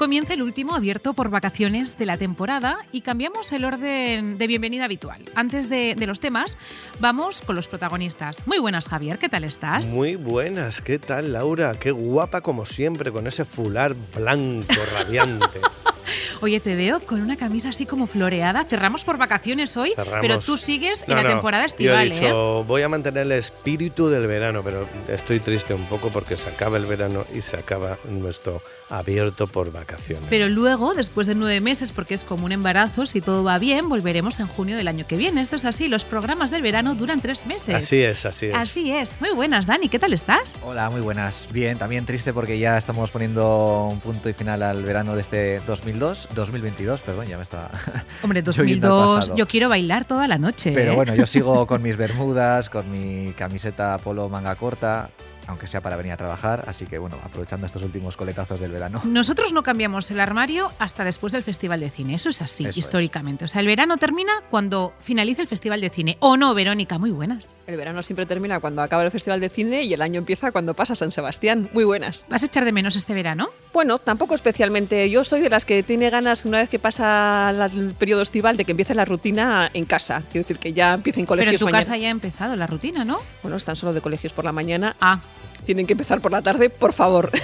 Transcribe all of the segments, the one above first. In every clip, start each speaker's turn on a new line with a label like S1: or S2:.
S1: Comienza el último abierto por vacaciones de la temporada y cambiamos el orden de bienvenida habitual. Antes de, de, los temas, vamos con los protagonistas. Muy buenas, Javier, ¿qué tal estás?
S2: Muy buenas, ¿qué tal, Laura? Qué guapa como siempre, con ese fular blanco radiante.
S1: Oye, te veo con una camisa así como floreada. Cerramos por vacaciones hoy,
S2: Cerramos.
S1: pero tú sigues
S2: No,
S1: en la
S2: no,
S1: temporada
S2: Yo
S1: estival,
S2: he dicho,
S1: ¿eh?
S2: voy a mantener el espíritu del verano, pero estoy triste un poco porque se acaba el verano y se acaba nuestro abierto por vacaciones.
S1: Pero luego, después de nueve meses, porque es como un embarazo, si todo va bien, volveremos en junio del año que viene. Esto es así, los programas del verano duran tres meses.
S2: así es, así es.
S1: Así es. Muy buenas, Dani, ¿qué tal estás?
S3: Hola, muy buenas. Bien, también triste porque ya estamos poniendo un punto y final al verano de este 2002, 2022, perdón, ya me estaba...
S1: Hombre,
S3: Yo yendo al
S1: 2002,
S3: pasado.
S1: yo quiero bailar toda la noche.
S3: Pero
S1: ¿eh?
S3: bueno, yo sigo con mis bermudas, con mi camiseta polo manga corta, aunque sea para venir a trabajar, así que bueno, aprovechando estos últimos coletazos del verano.
S1: Nosotros no cambiamos el armario hasta después del Festival de Cine. Eso es así,
S3: Eso es.
S1: históricamente. O sea, el verano termina cuando finalice el Festival de Cine. ¿O no, Verónica? Muy buenas.
S4: El verano siempre termina cuando acaba el Festival de Cine y el año empieza cuando pasa San Sebastián. Muy buenas.
S1: ¿Vas a echar de menos este verano?
S4: Bueno, tampoco especialmente. Yo soy de las que tiene ganas, una vez que pasa el periodo estival, de que empiece la rutina en casa. Quiero decir, que ya empiecen
S1: Pero en
S4: colegios
S1: tu
S4: mañana.
S1: casa ya ha empezado la rutina, ¿no?
S4: Bueno, están solo de colegios por la mañana.
S1: Ah,
S4: Tienen que empezar por la tarde, por favor.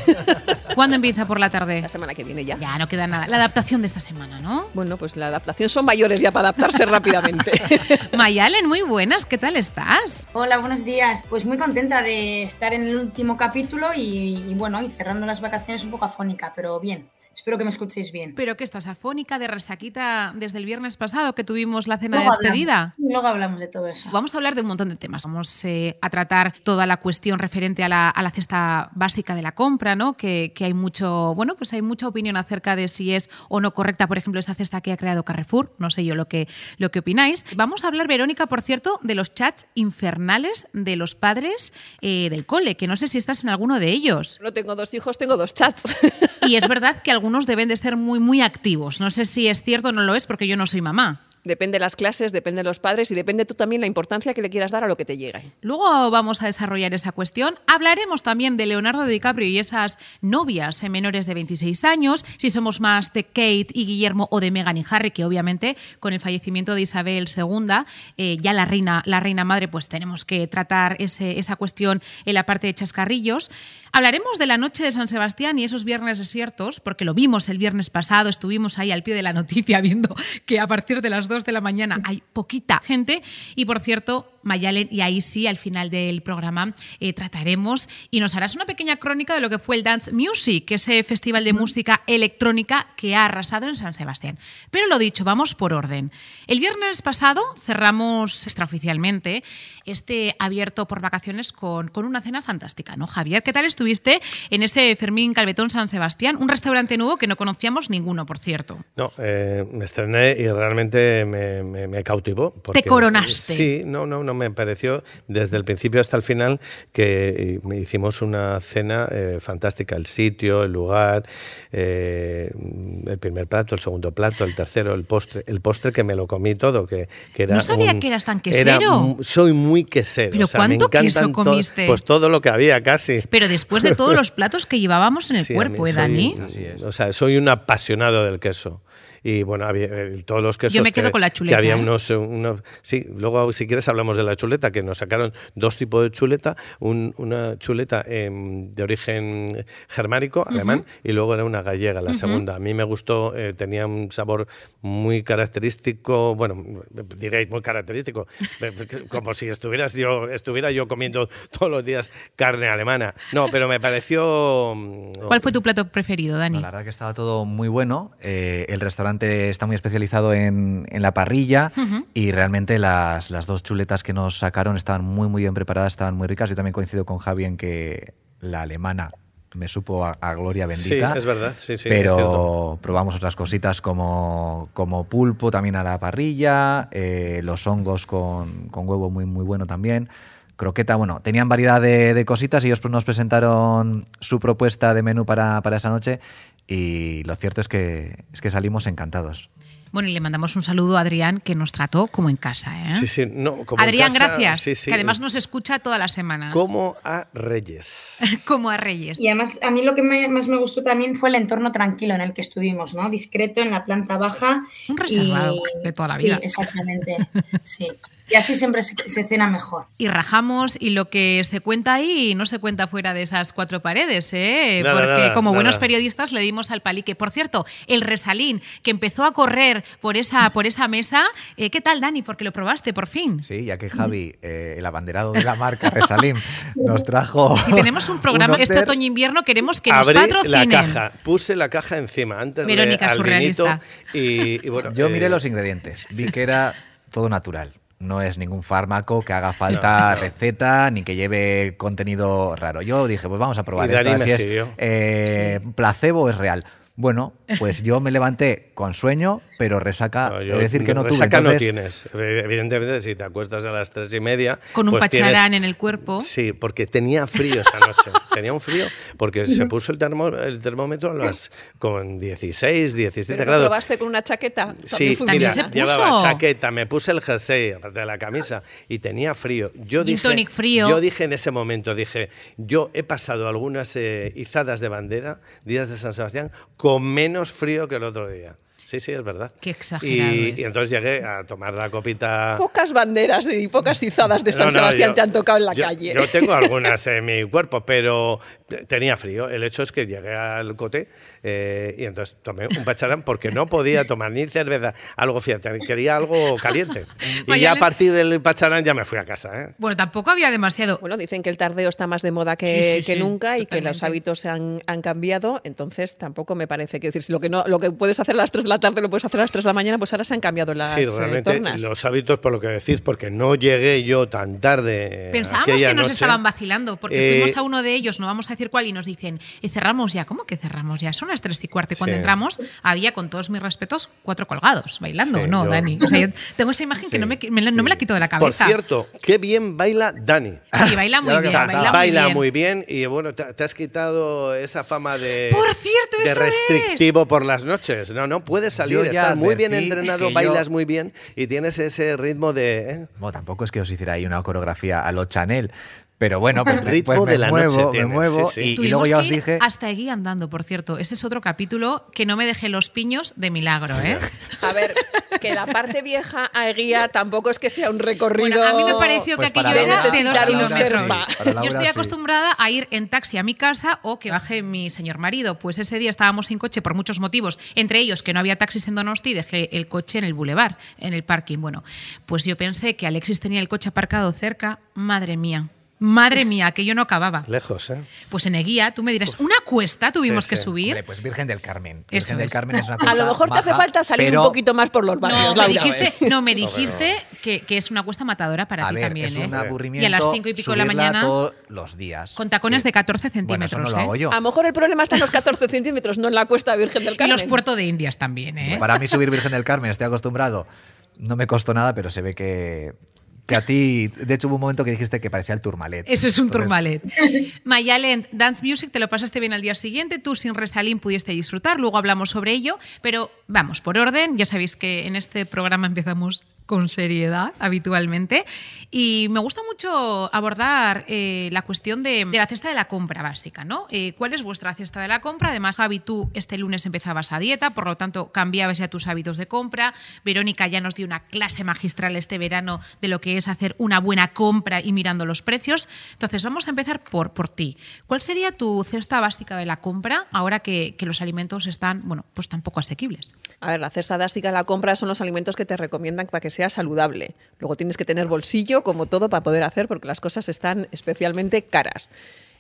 S1: ¿cuándo empieza por la tarde?
S4: la semana que viene ya.
S1: Ya, no queda nada. La adaptación de esta semana, ¿no?
S4: Bueno, pues la adaptación son mayores ya para adaptarse rápidamente.
S1: Mayalen, muy buenas. ¿Qué tal estás?
S5: Hola, buenos días. Pues muy contenta de estar en el último capítulo y, y bueno, y cerrando las vacaciones un poco afónica, pero bien. Espero que me escuchéis bien.
S1: ¿Pero qué estás afónica de resaquita desde el viernes pasado que tuvimos la cena
S5: Luego
S1: de despedida?
S5: hablamos, luego hablamos de todo eso.
S1: Vamos a hablar de un montón de temas. Vamos eh, a tratar toda la cuestión referente a la, a la cesta básica de la compra, ¿no? Que, que hay mucho, bueno, pues hay mucha opinión acerca de si es o no correcta, por ejemplo, esa cesta que ha creado Carrefour. No sé yo lo que, lo que opináis. Vamos a hablar, Verónica, por cierto, de los chats infernales de los padres eh, del cole, que no sé si estás en alguno de ellos.
S4: no tengo dos hijos, tengo dos chats.
S1: Y es verdad que algunos deben de ser muy, muy activos. No sé si es cierto o no lo es, porque yo no soy mamá.
S4: Depende de las clases, depende de los padres y depende tú también la importancia que le quieras dar a lo que te llegue.
S1: Luego vamos a desarrollar esa cuestión. Hablaremos también de Leonardo DiCaprio y esas novias en menores de 26 años, si somos más de Kate y Guillermo o de Meghan y Harry, que obviamente con el fallecimiento de Isabel II, eh, ya la reina, la reina madre, pues tenemos que tratar ese- esa cuestión en la parte de chascarrillos. Hablaremos de la noche de San Sebastián y esos viernes desiertos, porque lo vimos el viernes pasado, estuvimos ahí al pie de la noticia viendo que a partir de las 2 de la mañana hay poquita gente. Y por cierto, Mayalen, y ahí sí, al final del programa eh, trataremos y nos harás una pequeña crónica de lo que fue el Dance Music, ese festival de música electrónica que ha arrasado en San Sebastián. Pero lo dicho, vamos por orden. El viernes pasado cerramos extraoficialmente este abierto por vacaciones con, con una cena fantástica, ¿no, Javier? ¿Qué tal estuviste en ese Fermín Calvetón San Sebastián? Un restaurante nuevo que no conocíamos ninguno, por cierto.
S2: No, eh, me estrené y realmente me, me- me cautivó. porque-
S1: coronaste.
S2: Sí, no, no, no, me pareció desde el principio hasta el final que eh, hicimos una cena eh, fantástica. El sitio, el lugar, eh, el primer plato, el segundo plato, el tercero, el postre. El postre que me lo comí todo, que, que era
S1: No sabía
S2: un-
S1: que eras tan quesero.
S2: soy muy quesero.
S1: ¿Pero
S2: o sea, me
S1: cuánto queso
S2: to-
S1: comiste?
S2: Pues todo lo que había casi.
S1: Pero después de todos los platos que llevábamos en el
S2: Sí,
S1: cuerpo, ¿eh,
S2: soy-
S1: Dani?
S3: Así es.
S2: O sea, soy un apasionado del queso. Y bueno, había, eh, todos los quesos.
S1: Yo me quedo
S2: que,
S1: con la
S2: que
S1: chuleta,
S2: había
S1: ¿eh?
S2: unos, eh, unos- Sí, luego si quieres hablamos de la chuleta, que nos sacaron dos tipos de chuleta. un- una chuleta em, de origen germánico, alemán, y luego era una gallega, la segunda. A mí me gustó, eh, tenía un sabor muy característico, bueno, diréis muy característico, como si estuvieras yo, estuviera yo comiendo todos los días carne alemana. No, pero me pareció... mm,
S1: ¿Cuál fue tu plato preferido, Dani?
S3: No, la verdad que estaba todo muy bueno. Eh, el restaurante está muy especializado en, en la parrilla y realmente las, las dos chuletas que nos sacaron estaban muy, muy bien preparadas, estaban muy ricas. Yo también coincido con Javi en que la alemana me supo a, a gloria bendita.
S2: Sí, es verdad, sí, sí.
S3: pero probamos otras cositas como, como pulpo también a la parrilla, eh, los hongos con, con huevo muy, muy bueno también. Croqueta, bueno, tenían variedad de, de cositas y ellos nos presentaron su propuesta de menú para, para esa noche y lo cierto es que, es que salimos encantados.
S1: Bueno, y le mandamos un saludo a Adrián, que nos trató como en casa. ¿eh?
S2: Sí, sí, no, como en
S1: Adrián,
S2: casa,
S1: gracias.
S2: sí, sí.
S1: Que además nos escucha todas las semanas.
S2: Como a Reyes.
S1: como a Reyes.
S5: Y además, a mí lo que me- más me gustó también fue el entorno tranquilo en el que estuvimos, ¿no? Discreto en la planta baja.
S1: Un reservado
S5: y-
S1: de toda la vida.
S5: Sí, exactamente. sí. Y así siempre se, se cena mejor.
S1: Y rajamos y lo que se cuenta ahí no se cuenta fuera de esas cuatro paredes, ¿eh?
S2: Nada,
S1: Porque
S2: nada,
S1: como buenos periodistas le dimos al palique. Por cierto, el resalín que empezó a correr por esa, por esa mesa, eh, ¿qué tal, Dani? Porque lo probaste por fin.
S3: Sí, ya que Javi, eh, el abanderado de la marca Resalim, nos trajo.
S1: Si tenemos un programa este
S3: Oster.
S1: otoño-invierno, queremos que nos patrocinen.
S2: la caja, puse la caja encima antes
S1: Verónica,
S2: de al vinito
S1: surrealista.
S2: y, y bueno,
S3: Yo miré
S2: eh,
S3: los ingredientes, vi que era todo natural. No es ningún fármaco que haga falta receta ni que lleve contenido raro. Yo dije, pues vamos a probar esto, si es eh, placebo es real. Bueno, pues yo me levanté con sueño, pero resaca,
S2: No,
S3: es decir, que no tuve.
S2: resaca no tienes. Evidentemente, si te acuestas a las tres y media.
S1: Con un
S2: pues
S1: pacharán
S2: tienes-
S1: en el cuerpo.
S2: Sí, porque tenía frío esa noche. tenía un frío porque se puso el, termo- el termómetro a las, con 16, 17
S4: ¿Pero no
S2: grados.
S4: probaste con una chaqueta?
S2: Sí,
S4: También
S2: mira,
S1: se puso.
S2: llevaba chaqueta, me puse el jersey, aparte de la camisa, y tenía frío. Yo
S1: Gin
S2: dije,
S1: tonic frío.
S2: Yo dije en ese momento, dije, yo he pasado algunas eh, izadas de bandera, días de San Sebastián, con menos frío que el otro día. Sí, sí, es verdad.
S1: Qué exagerado
S2: Y,
S1: es.
S2: y entonces llegué a tomar la copita.
S4: Pocas banderas y pocas izadas de San
S2: No, no,
S4: Sebastián
S2: yo-
S4: te han tocado en la
S2: yo-
S4: calle.
S2: Yo tengo algunas en mi cuerpo, pero te- tenía frío. El hecho es que llegué al cote eh, y entonces tomé un pacharán porque no podía tomar ni cerveza, algo fíjate, quería algo caliente. Y ya a partir del pacharán ya me fui a casa. ¿eh?
S1: Bueno, tampoco había demasiado.
S4: Bueno, dicen que el tardeo está más de moda que,
S1: Sí, sí,
S4: que
S1: sí,
S4: nunca y que los hábitos se han, han cambiado, entonces tampoco me parece que decir, si lo que no, lo que puedes hacer a las 3 de la tarde lo puedes hacer a las 3 de la mañana, pues ahora se han cambiado las
S2: Sí,
S4: eh,
S2: realmente
S4: tornas.
S2: los hábitos, por lo que decís, porque no llegué yo tan tarde. eh,
S1: Pensábamos que nos
S2: noche.
S1: estaban vacilando, porque
S2: Eh,
S1: fuimos a uno de ellos, no vamos a decir cuál, y nos dicen, "Eh, cerramos ya. ¿Cómo que cerramos ya? Son las tres y cuarto. Y cuando
S2: Sí.
S1: entramos, había, con todos mis respetos, cuatro colgados bailando.
S2: Sí,
S1: no,
S2: yo-
S1: Dani. O sea, yo tengo esa imagen que
S2: Sí,
S1: no me, me la- no me la quito de la
S2: Por
S1: cabeza.
S2: cierto, qué bien baila Dani.
S1: Sí, baila muy
S3: que
S1: bien,
S3: faltaba.
S1: baila, muy bien.
S2: y bueno, te, te has quitado esa fama de,
S1: Por cierto,
S2: de
S1: eso es.
S2: restrictivo por las noches. No, no, puedes salir, estás muy bien entrenado,
S3: que
S2: bailas
S3: yo-
S2: muy bien y tienes ese ritmo de... ¿eh?
S3: Bueno, tampoco es que os hiciera ahí una coreografía a lo Chanel, pero bueno, pues,
S2: Ritmo
S3: pues me
S2: de la noche
S3: muevo, me
S2: tienes,
S3: muevo
S2: sí, sí.
S3: y- luego ya os dije.
S1: hasta allí andando, por cierto. Ese es otro capítulo que no me dejé los piños de milagro, ¿eh?
S4: A ver, que la parte vieja a Eguía tampoco es que sea un recorrido.
S1: Bueno, a mí me pareció
S3: Pues
S1: que aquello
S3: para
S1: era de dos kilómetros.
S4: sí,
S1: Yo estoy
S3: sí.
S1: acostumbrada a ir en taxi a mi casa o que baje mi señor marido. Pues ese día estábamos sin coche por muchos motivos, entre ellos que no había taxis en Donosti y dejé el coche en el boulevard, en el parking. Bueno, pues yo pensé que Alexis tenía el coche aparcado cerca. Madre mía. Madre mía, que yo no acababa.
S2: Lejos, ¿eh?
S1: Pues en Eguía, tú me dirás, ¿una cuesta tuvimos
S2: Sí,
S1: que
S2: sí.
S1: subir?
S3: Hombre, pues Virgen del Carmen.
S1: Eso
S3: Virgen del
S1: es.
S3: Carmen es una
S4: A
S3: cuesta
S4: lo mejor te hace falta salir
S3: pero-
S4: un poquito más por los barrios.
S1: No, me dijiste, no, me dijiste que, que es una cuesta matadora para
S3: A
S1: ti
S3: ver,
S1: también.
S3: es
S1: ¿eh?
S3: un aburrimiento.
S1: Y a las cinco y pico de la mañana,
S3: todos los días.
S1: con tacones de 14
S3: Bueno, eso
S1: centímetros.
S3: no lo
S1: ¿eh?
S3: hago yo.
S4: A lo mejor el problema está en los 14 centímetros, no en la cuesta Virgen del
S1: Y
S4: Carmen.
S1: los puertos de Indias también, ¿eh?
S3: Para mí subir Virgen del Carmen, estoy acostumbrado. No me costó nada, pero se ve que, que a ti, de hecho hubo un momento que dijiste que parecía el Tourmalet.
S1: Eso es un
S3: Entonces,
S1: turmalet. Mayalen, Dance Music, te lo pasaste bien al día siguiente, tú sin Resalín pudiste disfrutar, luego hablamos sobre ello, pero vamos, por orden, ya sabéis que en este programa empezamos con seriedad habitualmente y me gusta mucho abordar eh, la cuestión de, la cesta de la compra básica, ¿no? Eh, ¿Cuál es vuestra cesta de la compra? Además, Javi, tú este lunes empezabas a dieta, por lo tanto cambiabas ya tus hábitos de compra. Verónica ya nos dio una clase magistral este verano de lo que es hacer una buena compra y mirando los precios. Entonces, vamos a empezar por, por ti. ¿Cuál sería tu cesta básica de la compra ahora que, que los alimentos están, bueno, pues tampoco asequibles?
S4: A ver, la cesta básica de la compra son los alimentos que te recomiendan para que sea saludable. Luego tienes que tener bolsillo, como todo, para poder hacer, porque las cosas están especialmente caras.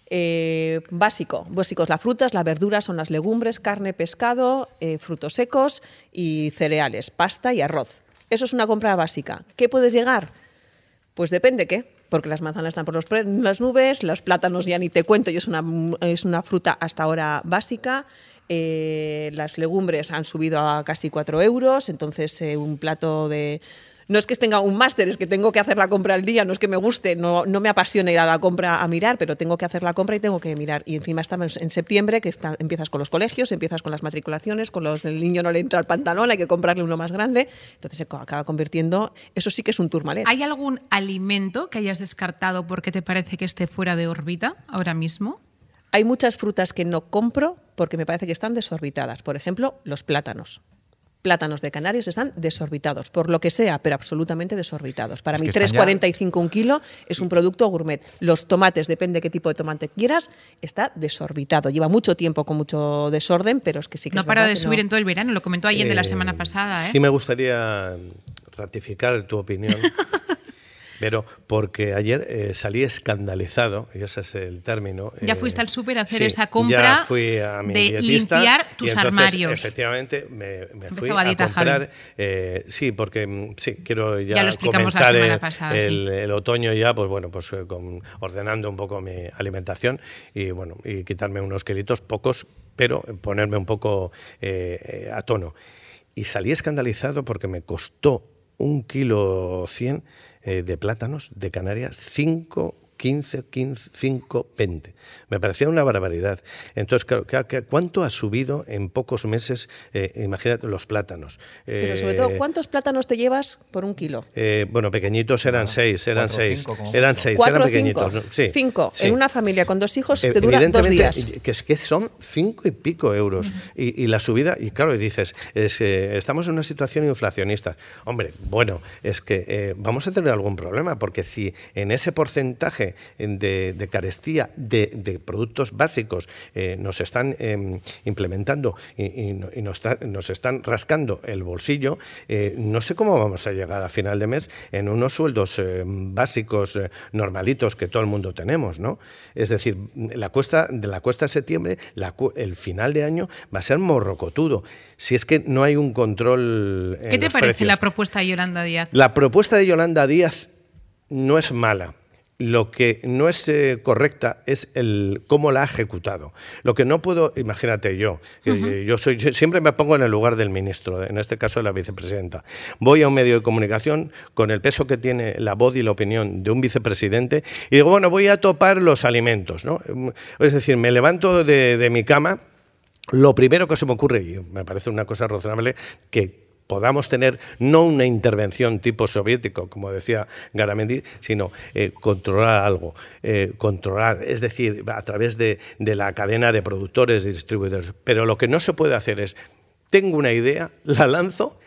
S4: Eh, básico, básicos, las frutas, las verduras son las legumbres, carne, pescado, eh, frutos secos y cereales, pasta y arroz. Eso es una compra básica. ¿Qué puedes llegar? Pues depende qué, porque las manzanas están por los las nubes, los plátanos ya ni te cuento, y es una, es una fruta hasta ahora básica. eh, las legumbres han subido a casi 4 euros, entonces eh, un plato de no es que tenga un máster, es que tengo que hacer la compra al día, no es que me guste, no, no me apasiona ir a la compra a mirar, pero tengo que hacer la compra y tengo que mirar. Y encima estamos en septiembre, que está, empiezas con los colegios, empiezas con las matriculaciones, con los el niño no le entra el pantalón, hay que comprarle uno más grande, entonces se acaba convirtiendo, eso sí que es un turmalet.
S1: ¿Hay algún alimento que hayas descartado porque te parece que esté fuera de órbita ahora mismo?
S4: Hay muchas frutas que no compro porque me parece que están desorbitadas. Por ejemplo, los plátanos plátanos de Canarias están desorbitados, por lo que sea, pero absolutamente desorbitados. Para mí, 3,45 un kilo es un producto gourmet. Los tomates, depende qué tipo de tomate quieras, está desorbitado. Lleva mucho tiempo con mucho desorden, pero es que sí que
S1: No
S4: es
S1: para de
S4: que
S1: subir
S4: no.
S1: en todo el verano, lo comentó ayer de la semana pasada. ¿eh?
S2: Sí me gustaría ratificar tu opinión. Pero porque ayer eh, salí escandalizado, y ese es el término.
S1: Ya
S2: eh,
S1: fuiste al súper a hacer
S2: sí,
S1: esa compra
S2: ya fui a mi
S1: de limpiar
S2: y
S1: tus
S2: entonces,
S1: armarios.
S2: Efectivamente, me, me fui a
S1: dieta,
S2: comprar. Eh, sí, porque mm, sí, quiero ya,
S1: Ya lo explicamos la
S2: comenzar
S1: semana
S2: el,
S1: pasada,
S2: el-
S1: sí.
S2: el otoño ya, pues bueno, pues con- ordenando un poco mi alimentación y bueno, y quitarme unos kilitos, pocos, pero ponerme un poco a tono. Y salí escandalizado porque me costó un kilo 100 eh, de plátanos de Canarias, 5, 15, 15, 5, 20. Me parecía una barbaridad. Entonces, claro, ¿qué- qué- ¿cuánto ha subido en pocos meses, eh, imagínate, los plátanos?
S4: Pero sobre
S2: Eh,
S4: todo, ¿cuántos plátanos te llevas por un kilo?
S2: eh, bueno, pequeñitos eran seis, eran
S3: cuatro o
S2: seis.
S3: cinco como
S2: Eran
S3: mucho.
S2: seis,
S4: ¿Cuatro
S2: eran
S4: o cinco?
S2: pequeñitos. ¿no? Sí,
S4: Cinco.
S2: sí.
S4: En una familia con dos hijos
S2: Eh,
S4: te dura dos
S2: Evidentemente,
S4: días.
S2: que es que son cinco y pico euros. y, y la subida, y claro, y dices, es, eh, estamos en una situación inflacionista. Hombre, bueno, es que eh, vamos a tener algún problema, porque si en ese porcentaje de, de carestía de, de productos básicos eh, nos están eh, implementando y, y no- y nos, está- nos están rascando el bolsillo, eh, no sé cómo vamos a llegar a final de mes en unos sueldos eh, básicos normalitos que todo el mundo tenemos, ¿no? Es decir, la cuesta de la cuesta de septiembre, la el final de año va a ser morrocotudo. Si es que no hay un control. en
S1: ¿Qué te
S2: los
S1: parece
S2: precios.
S1: la propuesta de Yolanda Díaz?
S2: La propuesta de Yolanda Díaz no es mala. Lo que no es eh, correcta es el cómo la ha ejecutado. Lo que no puedo, imagínate yo, que yo soy yo siempre me pongo en el lugar del ministro, en este caso de la vicepresidenta. Voy a un medio de comunicación con el peso que tiene la voz y la opinión de un vicepresidente y digo, bueno, voy a topar los alimentos, ¿no? Es decir, me levanto de, de mi cama lo primero que se me ocurre, y me parece una cosa razonable, que podamos tener no una intervención tipo soviético, como decía Garamendi, sino eh, controlar algo, eh, controlar, es decir, a través de, de la cadena de productores y distribuidores. Pero lo que no se puede hacer es, tengo una idea, la lanzo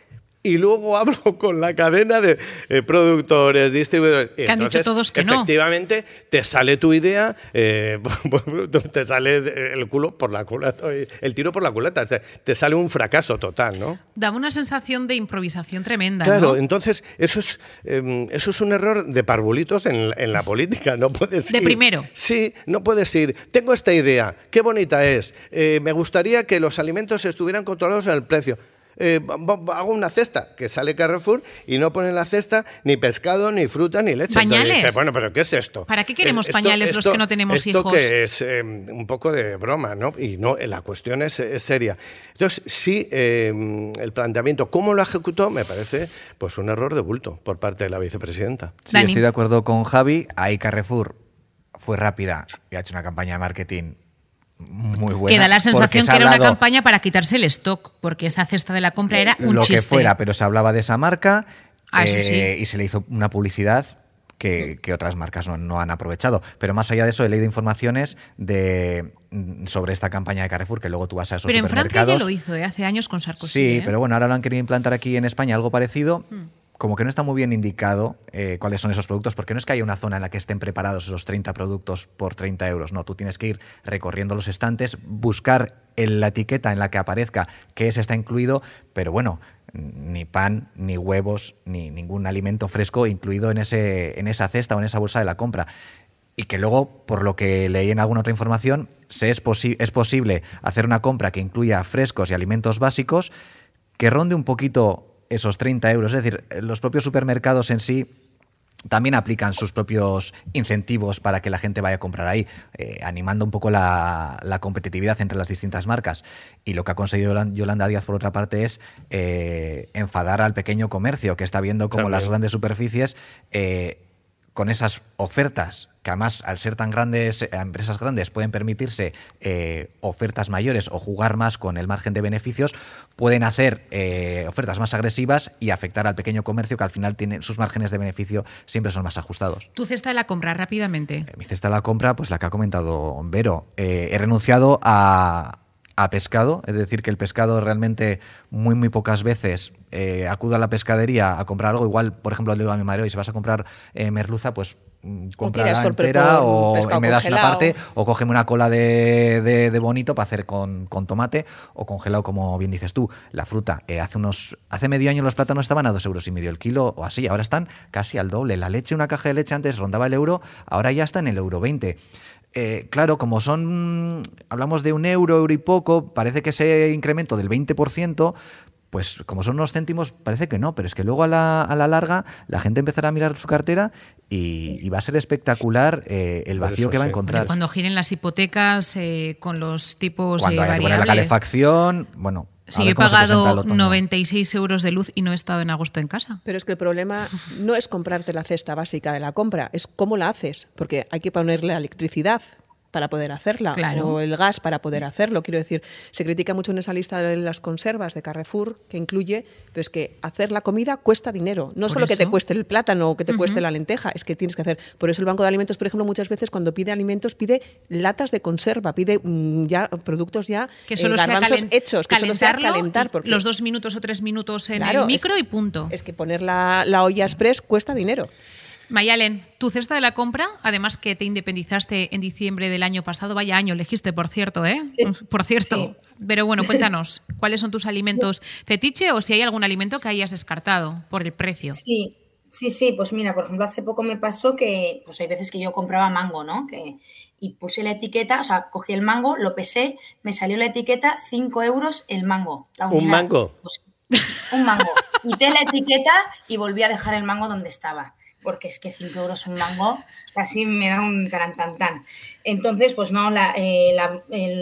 S2: y luego hablo con la cadena de eh, productores, distribuidores.
S1: Que han dicho todos que no.
S2: efectivamente, te sale tu idea, eh, te sale el culo por la culata, el tiro por la culata, te, sale un fracaso total, ¿no?
S1: Daba una sensación de improvisación tremenda,
S2: Claro,
S1: ¿no?
S2: entonces eso es, eh, eso es un error de parvulitos en, en la política. No puedes
S1: De
S2: ir-
S1: primero.
S2: Sí, no puedes ir. Tengo esta idea, qué bonita es. eh, me gustaría que los alimentos estuvieran controlados en el precio. Eh, hago una cesta que sale Carrefour y no pone en la cesta ni pescado, ni fruta, ni leche.
S1: Pañales.
S2: bueno, pero ¿qué es esto?
S1: ¿Para qué queremos
S2: Es-
S1: pañales los que no tenemos
S2: esto
S1: hijos?
S2: que es eh, un poco de broma, ¿no? Y no, la cuestión es, es seria. Entonces, sí, eh, el planteamiento, cómo lo ejecutó, me parece pues un error de bulto por parte de la vicepresidenta.
S3: Sí,
S1: Dani.
S3: estoy de acuerdo con Javi. Ahí Carrefour fue rápida y ha hecho una campaña de marketing muy buena.
S1: que da la sensación
S3: se
S1: que era una campaña para quitarse el stock, porque esa cesta de la compra era un
S3: lo
S1: chiste.
S3: que fuera, pero se hablaba de esa marca
S1: Ah,
S3: eh,
S1: sí.
S3: y se le hizo una publicidad que, que otras marcas no, no han aprovechado. Pero más allá de eso, he leído informaciones de, mm, sobre esta campaña de Carrefour, que luego tú vas a esos
S1: Pero en Francia ya lo hizo, ¿eh? hace años con Sarkozy.
S3: Sí,
S1: ¿eh?
S3: pero bueno, ahora lo han querido implantar aquí en España algo parecido. Como que no está muy bien indicado eh, cuáles son esos productos, porque no es que haya una zona en la que estén preparados esos 30 productos por 30 euros. No, tú tienes que ir recorriendo los estantes, buscar en la etiqueta en la que aparezca que ese está incluido, pero bueno, ni pan, ni huevos, ni ningún alimento fresco incluido en, ese, en esa cesta o en esa bolsa de la compra. Y que luego, por lo que leí en alguna otra información, se es, es posible hacer una compra que incluya frescos y alimentos básicos que ronde un poquito esos 30 euros. Es decir, los propios supermercados en sí también aplican sus propios incentivos para que la gente vaya a comprar ahí, eh, animando un poco la, la, competitividad entre las distintas marcas. Y lo que ha conseguido Yolanda Díaz, por otra parte, es eh, enfadar al pequeño comercio, que está viendo como las grandes superficies, eh, con esas ofertas que además al ser tan grandes, eh, empresas grandes pueden permitirse eh, ofertas mayores o jugar más con el margen de beneficios, pueden hacer eh, ofertas más agresivas y afectar al pequeño comercio que al final tiene sus márgenes de beneficio siempre son más ajustados.
S1: ¿Tu cesta de la compra rápidamente?
S3: mi cesta de la compra, pues la que ha comentado Vero. he renunciado a, a pescado, es decir, que el pescado realmente muy, muy pocas veces acudo a la pescadería a comprar algo. Igual, por ejemplo, le digo a mi madre, y si vas a comprar merluza, pues Mm, comprarla entera o me das una parte o cógeme una cola de, de, bonito para hacer con, con, tomate o congelado como bien dices tú. La fruta eh, hace unos hace medio año los plátanos estaban a dos euros y medio el kilo o así ahora están casi al doble. La leche una caja de leche antes rondaba el euro ahora ya está en el euro 20 eh, claro, como son, hablamos de un euro, euro y poco, parece que ese incremento del 20%, pues como son unos céntimos, parece que no, pero es que luego a la, a la larga la gente empezará a mirar su cartera y, va a ser espectacular eh, el vacío que va a encontrar.
S1: Cuando giren las hipotecas eh, con los tipos
S3: Cuando
S1: eh, variables.
S3: la calefacción, bueno.
S1: Sí, he pagado 96 euros de luz y no he estado en agosto en casa.
S4: Pero es que el problema no es comprarte la cesta básica de la compra, es cómo la haces, porque hay que ponerle electricidad, para poder hacerla o el gas para poder hacerlo. Quiero decir, se critica mucho en esa lista de las conservas de Carrefour que incluye pues que hacer la comida cuesta dinero. No solo que te cueste el plátano o que te cueste la lenteja, es que tienes que hacer. Por eso el Banco de Alimentos, por ejemplo, muchas veces cuando pide alimentos pide latas de conserva, pide mm, ya productos ya
S1: que solo
S4: eh, hechos, que solo sea calentar. Porque,
S1: los dos minutos o tres minutos en el micro y punto.
S4: Es que poner la, la olla express cuesta dinero.
S1: Mayalen, tu cesta de la compra, además que te independizaste en diciembre del año pasado, vaya año elegiste, por cierto, ¿eh? Por cierto. Pero bueno, cuéntanos, ¿cuáles son tus alimentos fetiche o si hay algún alimento que hayas descartado por el precio?
S5: Sí, sí, sí. Pues mira, por ejemplo, hace poco me pasó que, pues hay veces que yo compraba mango, ¿no? Que, y puse la etiqueta, o sea, cogí el mango, lo pesé, me salió la etiqueta 5 euros el mango.
S2: ¿Un mango?
S5: Pues, un mango. Quité la etiqueta y volví a dejar el mango donde estaba porque es que 5 euros un mango casi me da un tan Entonces, pues no, eh,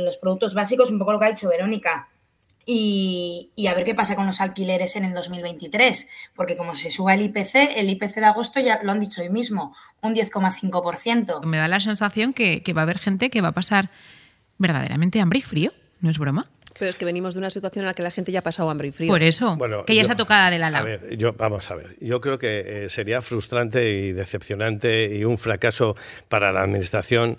S5: los productos básicos, un poco lo que ha dicho Verónica, y, a ver qué pasa con los alquileres en el 2023, porque como se suba el IPC, el IPC de agosto ya lo han dicho hoy mismo, un 10,5%.
S1: Me da la sensación que, que va a haber gente que va a pasar verdaderamente hambre y frío, ¿no es broma?
S4: Pero es que venimos de una situación en la que la gente ya ha pasado hambre y frío.
S1: Por eso, que ya está tocada de la
S2: A ver, yo, vamos a ver. Yo creo que eh, sería frustrante y decepcionante y un fracaso para la Administración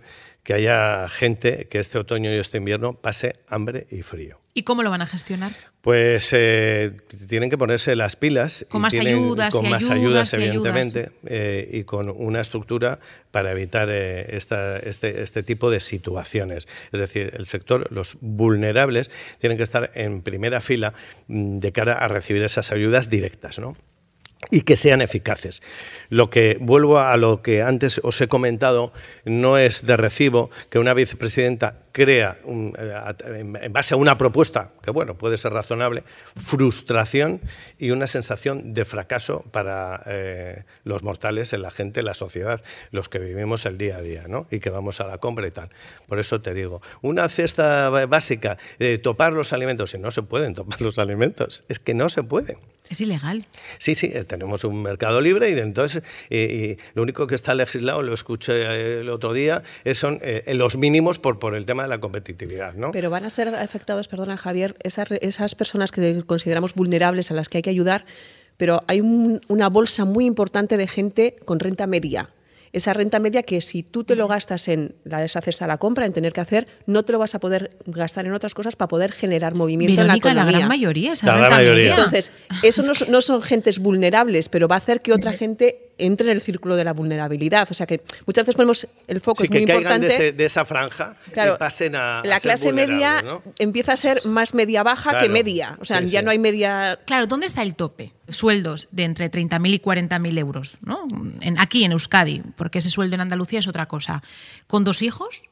S2: que haya gente que este otoño y este invierno pase hambre y frío.
S1: ¿Y cómo lo van a gestionar?
S2: Pues eh, tienen que ponerse las pilas.
S1: Con más ayudas,
S2: con
S1: y
S2: más
S1: ayudas,
S2: evidentemente, eh, y con una estructura para evitar eh, este, este tipo de situaciones. Es decir, el sector, los vulnerables, tienen que estar en primera fila mm, de cara a recibir esas ayudas directas, ¿no? Y que sean eficaces. Lo que vuelvo a lo que antes os he comentado, no es de recibo que una vicepresidenta crea, eh, en base a una propuesta, que bueno, puede ser razonable, frustración y una sensación de fracaso para eh, los mortales, en la gente, la sociedad, los que vivimos el día a día, ¿no? Y que vamos a la compra y tal. Por eso te digo, una cesta básica, de topar los alimentos, y no se pueden topar los alimentos, es que no se pueden.
S1: Es ilegal.
S2: Sí, sí, eh, tenemos un mercado libre y entonces y lo único que está legislado, lo escuché el otro día, son los mínimos por, por el tema de la competitividad. ¿no?
S4: Pero van a ser afectados, perdona Javier, esas, esas personas que consideramos vulnerables a las que hay que ayudar, pero hay una bolsa muy importante de gente con renta media esa renta media que si tú te lo gastas en la esa cesta la compra, en tener que hacer, no te lo vas a poder gastar en otras cosas para poder generar movimiento en la economía.
S1: la gran mayoría, esa renta Media.
S4: Entonces, eso no, no, son gentes vulnerables, pero va a hacer que otra gente entre en el círculo de la vulnerabilidad. O sea que muchas veces ponemos el foco, es muy
S2: que
S4: importante.
S2: De, esa franja y pasen a.
S4: La clase media empieza a ser más media baja que media. O sea, ya no hay media.
S1: Claro, ¿dónde está el tope? Sueldos de entre 30.000 y 40.000 euros, ¿no? En, aquí en Euskadi, porque ese sueldo en Andalucía es otra cosa. ¿Con dos hijos?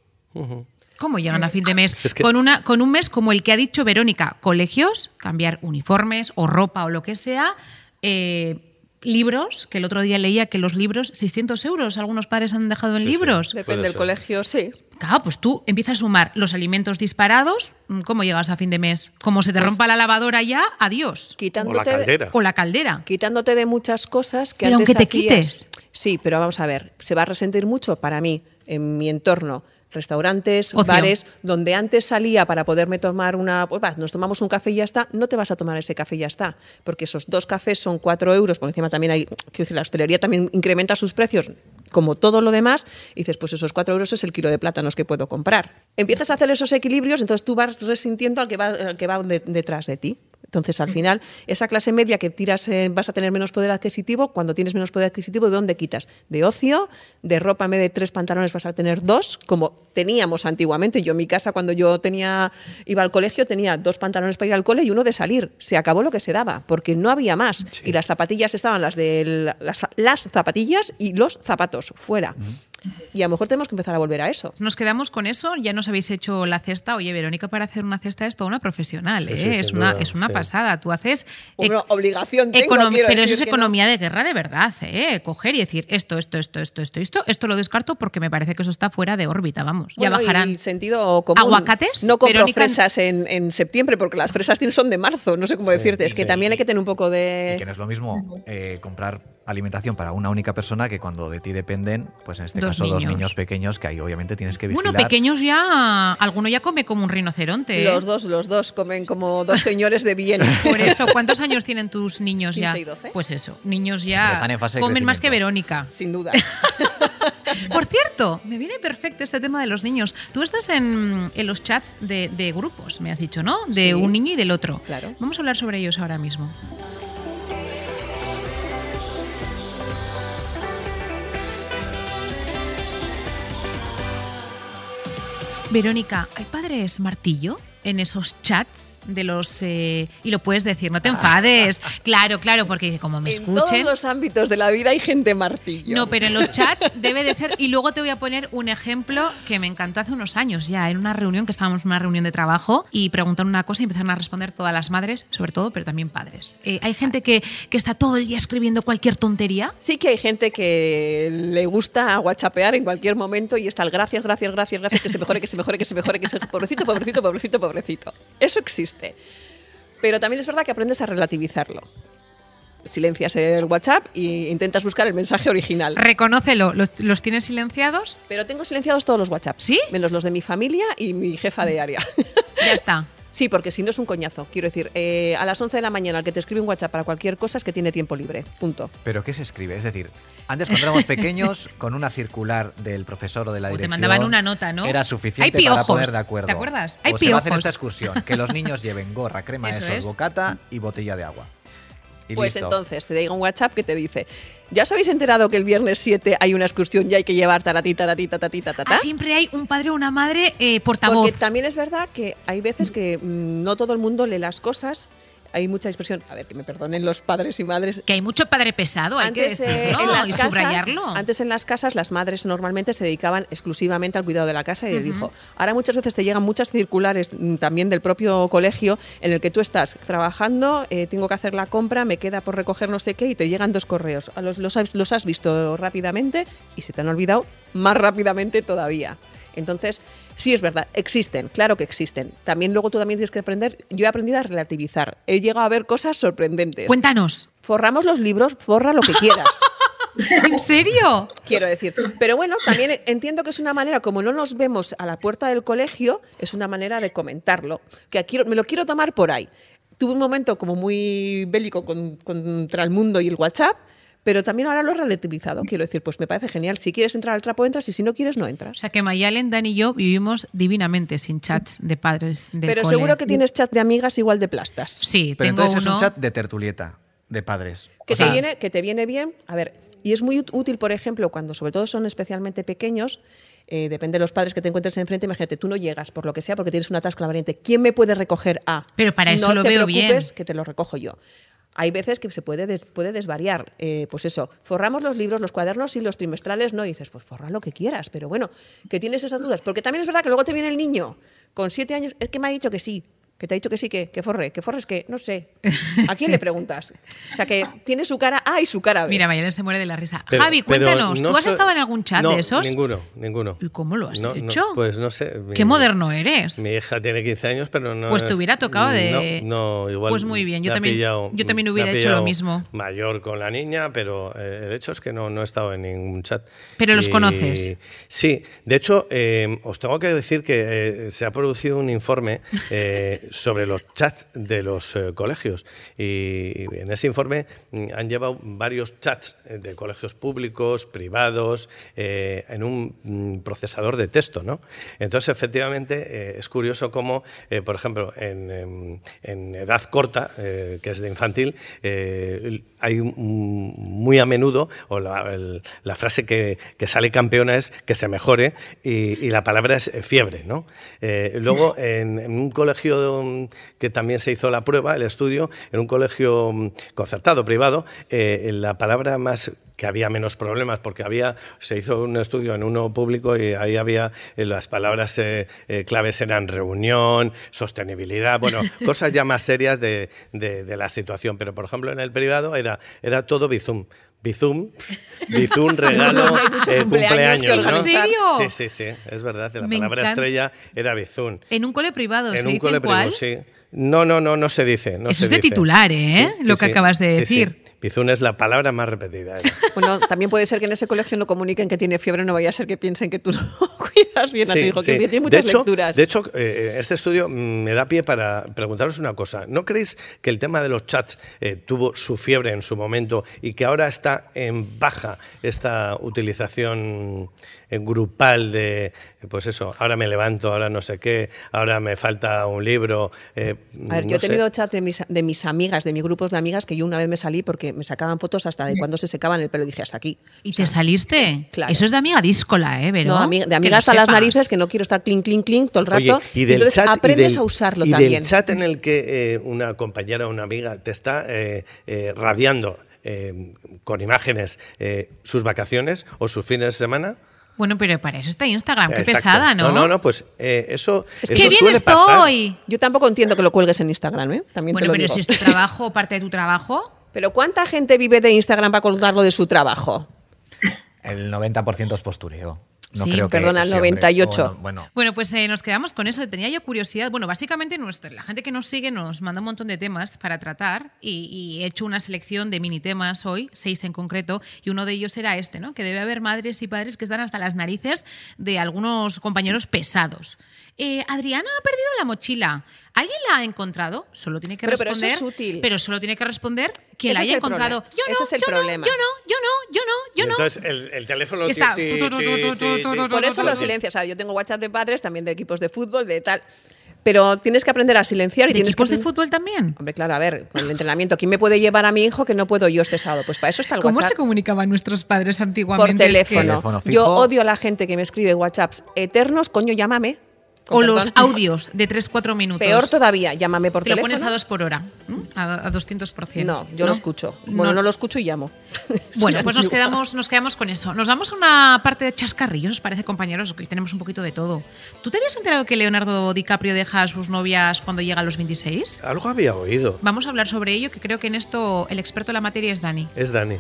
S1: ¿Cómo llegan a fin de mes? con, una, con un mes como el que ha dicho Verónica, colegios, cambiar uniformes o ropa o lo que sea, eh, libros, que el otro día leía que los libros, 600 euros, algunos padres han dejado en
S2: Sí,
S1: libros.
S4: Depende del colegio, sí.
S1: Claro, pues tú empiezas a sumar los alimentos disparados, mm, ¿cómo llegas a fin de mes? Como se te rompa la lavadora ya, adiós.
S2: O la
S4: Quitándote,
S2: caldera.
S1: O la caldera.
S4: quitándote de muchas cosas que
S1: Pero
S4: antes
S1: aunque te
S4: hacías.
S1: quites.
S4: Sí, pero vamos a ver, se va a resentir mucho para mí, en mi entorno. Restaurantes,
S1: Ocio.
S4: bares, donde antes salía para poderme tomar una. Pues va, nos tomamos un café y ya está, no te vas a tomar ese café y ya está. Porque esos dos cafés son cuatro euros, por encima también hay. Quiero decir, la hostelería también incrementa sus precios, como todo lo demás, y dices, pues esos cuatro euros es el kilo de plátanos que puedo comprar. Empiezas a hacer esos equilibrios, entonces tú vas resintiendo al que va, al que va de- detrás de ti. Entonces, al final, esa clase media que tiras, eh, vas a tener menos poder adquisitivo. Cuando tienes menos poder adquisitivo, ¿de dónde quitas? De ocio, de ropa, en vez de tres pantalones vas a tener dos, como teníamos antiguamente. Yo en mi casa, cuando yo tenía iba al colegio, tenía dos pantalones para ir al cole y uno de salir. Se acabó lo que se daba, porque no había más. Y las zapatillas estaban las de las, las zapatillas y los zapatos fuera. Y a lo mejor tenemos que empezar a volver a eso.
S1: Nos quedamos con eso, ya nos habéis hecho la cesta. Oye, Verónica, para hacer una cesta es toda una profesional,
S2: Sí,
S1: ¿eh?
S2: sí,
S1: es, una,
S2: duda,
S1: es una
S2: sí.
S1: pasada. Tú haces... Ec-
S4: obligación tengo,
S1: pero eso es
S4: no.
S1: economía de guerra de verdad, ¿eh? Coger y decir esto, esto, esto, esto, esto, esto, esto lo descarto porque me parece que eso está fuera de órbita, vamos.
S4: Bueno,
S1: ya bajarán.
S4: Y sentido común.
S1: ¿Aguacates?
S4: No compro
S1: Verónica-
S4: fresas en, en septiembre porque las fresas son de marzo. No sé cómo decirte. Es que
S2: sí.
S4: también hay que tener un poco
S3: Y
S4: de.
S3: que no es lo mismo eh, comprar alimentación para una única persona que cuando de ti dependen, pues en este
S1: Dos
S3: caso dos
S1: niños.
S3: pequeños que ahí obviamente tienes que vigilar.
S1: Bueno, pequeños ya, alguno ya come como un rinoceronte. ¿eh?
S4: Los dos, los dos comen como dos señores de bien.
S1: Por eso, ¿cuántos años tienen tus niños ya?
S4: 15 y 12.
S1: Pues eso, niños ya
S3: están en fase
S1: comen más que. Verónica.
S4: Sin duda.
S1: Por cierto, me viene perfecto este tema de los niños. Tú estás en, en los chats de, de grupos, me has dicho, ¿no? De
S4: Sí.
S1: un niño y del otro.
S4: Claro.
S1: Vamos a hablar sobre ellos ahora mismo. Verónica, ¿hay padres martillo en esos chats de los... eh, y lo puedes decir, no te enfades. Claro, claro, porque como me
S4: en todos
S1: escuchen...
S4: los ámbitos de la vida hay gente martillo.
S1: No, pero en los chats debe de ser. Y luego te voy a poner un ejemplo que me encantó hace unos años ya, en una reunión, que estábamos en una reunión de trabajo y preguntaron una cosa y empezaron a responder todas las madres, sobre todo, pero también padres. Eh, hay gente que, que está todo el día escribiendo cualquier tontería.
S4: Sí que hay gente que le gusta whatsappear en cualquier momento y está el gracias, gracias, gracias, gracias, que se mejore, que se mejore, que se mejore, que se pobrecito, pobrecito, pobrecito, pobrecito. Eso existe. Pero también es verdad que aprendes a relativizarlo. Silencias el WhatsApp e intentas buscar el mensaje original.
S1: Reconócelo, ¿los, los tienes silenciados?
S4: Pero tengo silenciados todos los WhatsApps.
S1: ¿Sí?
S4: Menos los de mi familia y mi jefa de área.
S1: Ya está.
S4: sí, porque si no es un coñazo. Quiero decir, eh, a las 11 de la mañana el que te escribe un WhatsApp para cualquier cosa es que tiene tiempo libre. Punto.
S3: ¿Pero qué se escribe? Es decir, antes cuando éramos pequeños, con una circular del profesor o de la
S1: O te
S3: dirección...
S1: mandaban una nota, ¿no?
S3: Era
S1: Hay
S3: suficiente para poner de acuerdo.
S1: ¿te acuerdas? Hay
S3: o se va a hacer esta excursión, que los niños lleven gorra, crema de
S1: Eso
S3: sol,
S1: es.
S3: bocata y botella de agua. Y
S4: Pues
S3: listo.
S4: entonces te llega un WhatsApp que te dice, ¿ya os habéis enterado que el viernes 7 hay una excursión y hay que llevar taratí, taratí, tatatí, tatatá?
S1: Ah, siempre hay un padre o una madre eh, portavoz.
S4: Porque también es verdad que hay veces que mm, no todo el mundo lee las cosas, hay mucha dispersión. A ver, que me perdonen los padres y madres.
S1: Que hay mucho padre pesado, hay que
S4: eh,
S1: decirlo
S4: en las
S1: y
S4: casas,
S1: subrayarlo.
S4: antes en las casas las madres normalmente se dedicaban exclusivamente al cuidado de la casa y del hijo. Ahora muchas veces te llegan muchas circulares mm, también del propio colegio en el que tú estás trabajando, eh, tengo que hacer la compra, me queda por recoger no sé qué y te llegan dos correos. Los, los, los has visto rápidamente y se te han olvidado más rápidamente todavía. Entonces, sí es verdad, existen, claro que existen. También luego tú también tienes que aprender, yo he aprendido a relativizar. He llegado a ver cosas sorprendentes.
S1: Cuéntanos.
S4: Forramos los libros, forra lo que quieras.
S1: ¿En serio?
S4: quiero decir. Pero bueno, también entiendo que es una manera, como no nos vemos a la puerta del colegio, es una manera de comentarlo. Que aquí me lo quiero tomar por ahí. Tuve un momento como muy bélico con- contra el mundo y el WhatsApp, pero también ahora lo he relativizado. Quiero decir, pues me parece genial. Si quieres entrar al trapo, entras y si no quieres, no
S1: O
S4: entras.
S1: sea que Mayalen, Dan y yo vivimos divinamente sin chats de padres del
S4: Pero
S1: cole.
S4: seguro que tienes chat de amigas igual de plastas.
S1: Sí,
S3: Pero
S1: tengo
S3: entonces
S1: uno.
S3: es un chat de tertulieta, de padres.
S4: Que,
S3: O sea,
S4: te viene, que te viene bien. A ver, y es muy út- útil, por ejemplo, cuando sobre todo son especialmente pequeños, eh, depende de los padres que te encuentres enfrente, imagínate, tú no llegas por lo que sea porque tienes una tasca variante. ¿Quién me puede recoger A?
S1: Pero para eso
S4: no
S1: lo
S4: te
S1: veo
S4: preocupes
S1: bien.
S4: que te lo recojo yo. Hay veces que se puede, puede desvariar. Eh, pues eso, forramos los libros, los cuadernos y los trimestrales no. Y dices, pues forra lo que quieras. Pero bueno, que tienes esas dudas. Porque también es verdad que luego te viene el niño con siete años, es que me ha dicho que sí. Que te ha dicho que sí, que, que forre, que forres que, no sé. ¿A quién le preguntas? O sea, que tiene su cara A y su cara B.
S1: Mira, Mayalen se muere de la risa.
S2: Pero-
S1: Javi, cuéntanos,
S2: no
S1: ¿tú has
S2: so-
S1: estado en algún chat
S2: No,
S1: de esos?
S2: Ninguno, ninguno.
S1: ¿Y cómo lo has
S2: No, no,
S1: hecho?
S2: pues no sé. mi-
S1: Qué moderno eres.
S2: Mi hija tiene 15 años, pero no.
S1: Pues te
S2: es-
S1: hubiera tocado de-
S2: No, no, igual.
S1: Pues muy bien, yo también-
S2: pillado-
S1: yo también hubiera hecho lo mismo.
S2: Mayor con la niña, pero eh, el hecho es que no, no he estado en ningún chat.
S1: Pero los conoces.
S2: Sí, de hecho, eh, os tengo que decir que eh, se ha producido un informe eh, sobre los chats de los eh, colegios. Y en ese informe mm, han llevado varios chats eh, de colegios públicos, privados, eh, en un mm, procesador de texto, ¿no? Entonces, efectivamente, es curioso cómo, por ejemplo, en, em, en edad corta, que es de infantil, hay un- muy a menudo, o la, frase que, sale campeona es que se mejore, y, la palabra es fiebre, ¿no? Luego, en, en un colegio mm, que también se hizo la prueba, el estudio, en un colegio mm, concertado, privado, eh, la palabra más que había menos problemas porque había se hizo un estudio en uno público y ahí había eh, las palabras eh, eh, claves eran reunión sostenibilidad bueno cosas ya más serias de, de- de la situación. Pero por ejemplo en el privado era era todo bizum Bizum, Bizum, regalo, eh,
S4: cumpleaños que
S2: ¿no?
S1: ¿En serio?
S2: Sí, sí, sí, es verdad. La
S1: Me
S2: palabra
S1: encanta.
S2: estrella era Bizum.
S1: En un cole privado,
S2: En
S1: ¿se
S2: un
S1: dice
S2: cole privado, sí. No, no, no, no se dice. no
S1: Eso
S2: se
S1: es de
S2: dice.
S1: titular, ¿eh? Lo que acabas de
S2: Sí, sí.
S1: decir.
S2: Bizum es la palabra más repetida. ¿eh?
S4: Bueno, también puede ser que en ese colegio no comuniquen que tiene fiebre, no vaya a ser que piensen que tú no cuidas bien a tu hijo,
S2: sí.
S4: que tiene muchas
S2: de hecho,
S4: lecturas.
S2: De hecho, eh, este estudio mm, me da pie para preguntaros una cosa. ¿No creéis que el tema de los chats eh, tuvo su fiebre en su momento y que ahora está en baja esta utilización grupal de, pues eso, ahora me levanto, ahora no sé qué, ahora me falta un libro?
S4: A ver,
S2: no
S4: yo he
S2: sé.
S4: tenido chat de mis, de mis amigas, de mis grupos de amigas, que yo una vez me salí porque me sacaban fotos hasta de cuando se secaban el pelo. Dije, hasta aquí.
S1: ¿Y te saliste?
S4: claro.
S1: Eso es de amiga díscola, ¿eh, Vero?
S4: No, ami- de
S1: Que
S4: amigas
S1: lo
S4: a las narices, que no quiero estar clink, clink, clink todo el
S2: Oye,
S4: rato.
S2: y del
S4: entonces
S2: chat, y
S4: aprendes
S2: del-
S4: a usarlo
S2: y
S4: también.
S2: del chat en el que eh, una compañera o una amiga te está eh, eh, radiando eh, con imágenes eh, sus vacaciones o sus fines de semana.
S1: Bueno, pero para eso está Instagram. Qué
S2: Exacto.
S1: pesada, ¿no?
S2: No, no, no, pues eh, eso.
S4: Es
S1: ¡Qué bien
S2: suele pasar.
S1: estoy!
S4: Yo tampoco entiendo que lo cuelgues en Instagram, ¿eh? También
S1: Bueno,
S4: te lo
S1: pero
S4: digo.
S1: si es tu trabajo, parte de tu trabajo.
S4: Pero ¿cuánta gente vive de Instagram para colgarlo de su trabajo?
S3: El 90% es postureo. No
S1: Sí,
S3: creo que,
S4: perdona, el
S3: sí, hombre.
S4: 98.
S3: Bueno, bueno,
S1: Bueno, pues eh, nos quedamos con eso. Tenía yo curiosidad. Bueno, básicamente nuestra, la gente que nos sigue nos manda un montón de temas para tratar y, y he hecho una selección de mini temas hoy, seis en concreto, y uno de ellos era este, ¿no? Que debe haber madres y padres que están hasta las narices de algunos compañeros pesados. Eh, Adriana ha perdido la mochila. ¿Alguien la ha encontrado? Solo tiene que
S4: Pero- pero
S1: responder.
S4: eso es útil.
S1: pero solo tiene que responder quien la haya encontrado.
S4: problema.
S1: Yo no,
S4: Ese es el
S1: yo no,
S4: problema.
S1: yo no, yo no, yo no, yo no.
S2: Entonces el, el teléfono.
S1: Está. tu,
S4: Por eso lo
S1: tu.
S4: silencio. O sea, yo tengo WhatsApp de padres, también de equipos de fútbol, de tal. Pero tienes que aprender a silenciar y
S1: ¿De
S4: tienes
S1: equipos
S4: que
S1: de fútbol también?
S4: Hombre, claro, a ver, con el entrenamiento, ¿quién me puede llevar a mi hijo que no puedo yo este sábado? Pues para eso está el
S1: ¿Cómo
S4: WhatsApp.
S1: se comunicaban nuestros padres
S4: Por
S1: antiguamente? Es que-
S4: teléfono.
S3: Teléfono fijo.
S4: Yo odio a la gente que me escribe WhatsApps eternos, coño, llámame.
S1: O los audios de 3-4 minutos.
S4: Peor todavía, llámame por
S1: Te lo
S4: teléfono.
S1: pones a 2 por hora, ¿no? a, a 200%.
S4: No, yo lo escucho. Bueno,
S1: No.
S4: no, lo escucho y llamo.
S1: Bueno, pues nos quedamos, nos quedamos con eso. Nos vamos a una parte de chascarrillos, ¿os parece, compañeros? Que hoy tenemos un poquito de todo. ¿Tú te habías enterado que Leonardo DiCaprio deja a sus novias cuando llega a los 26?
S2: Algo había oído.
S1: Vamos a hablar sobre ello, que creo que en esto el experto en la materia es Dani.
S2: Es Dani.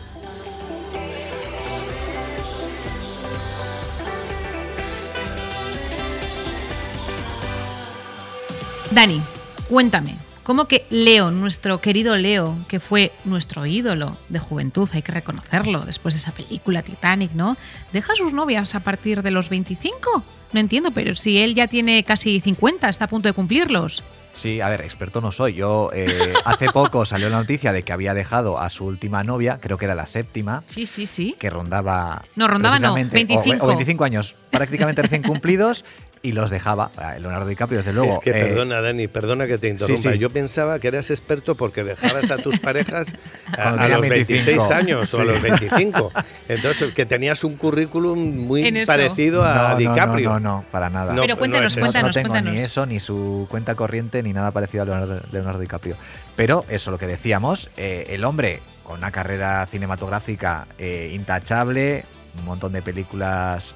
S1: Dani, cuéntame, ¿cómo que Leo, nuestro querido Leo, que fue nuestro ídolo de juventud, hay que reconocerlo, después de esa película Titanic, ¿no? ¿Deja a sus novias a partir de los 25? No entiendo, pero si él ya tiene casi 50, está a punto de cumplirlos.
S3: Sí, a ver, experto no soy. Yo eh, hace poco salió la noticia de que había dejado a su última novia, creo que era la séptima,
S1: Sí, sí, sí.
S3: que rondaba.
S1: No, rondaba no,
S3: precisamente-
S1: 25.
S3: O, o 25 años, prácticamente recién cumplidos, y los dejaba. Leonardo DiCaprio, desde luego.
S2: es que
S3: eh,
S2: perdona, Dani, perdona que te interrumpa.
S3: sí.
S2: Yo pensaba que eras experto porque dejabas a tus parejas a, a los 26
S3: 25.
S2: años o a
S3: Sí.
S2: los 25. Entonces, que tenías un currículum muy parecido a
S3: no, no,
S2: DiCaprio.
S3: No, no, no, para nada.
S2: No,
S1: Pero
S2: no
S1: cuéntanos, cuéntanos,
S3: no tengo
S1: cuéntanos.
S3: ni eso, ni su cuenta corriente, ni nada parecido a Leonardo, Leonardo DiCaprio. Pero eso, lo que decíamos, eh, el hombre con una carrera cinematográfica eh, intachable, un montón de películas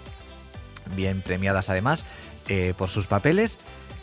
S3: bien premiadas además eh, por sus papeles,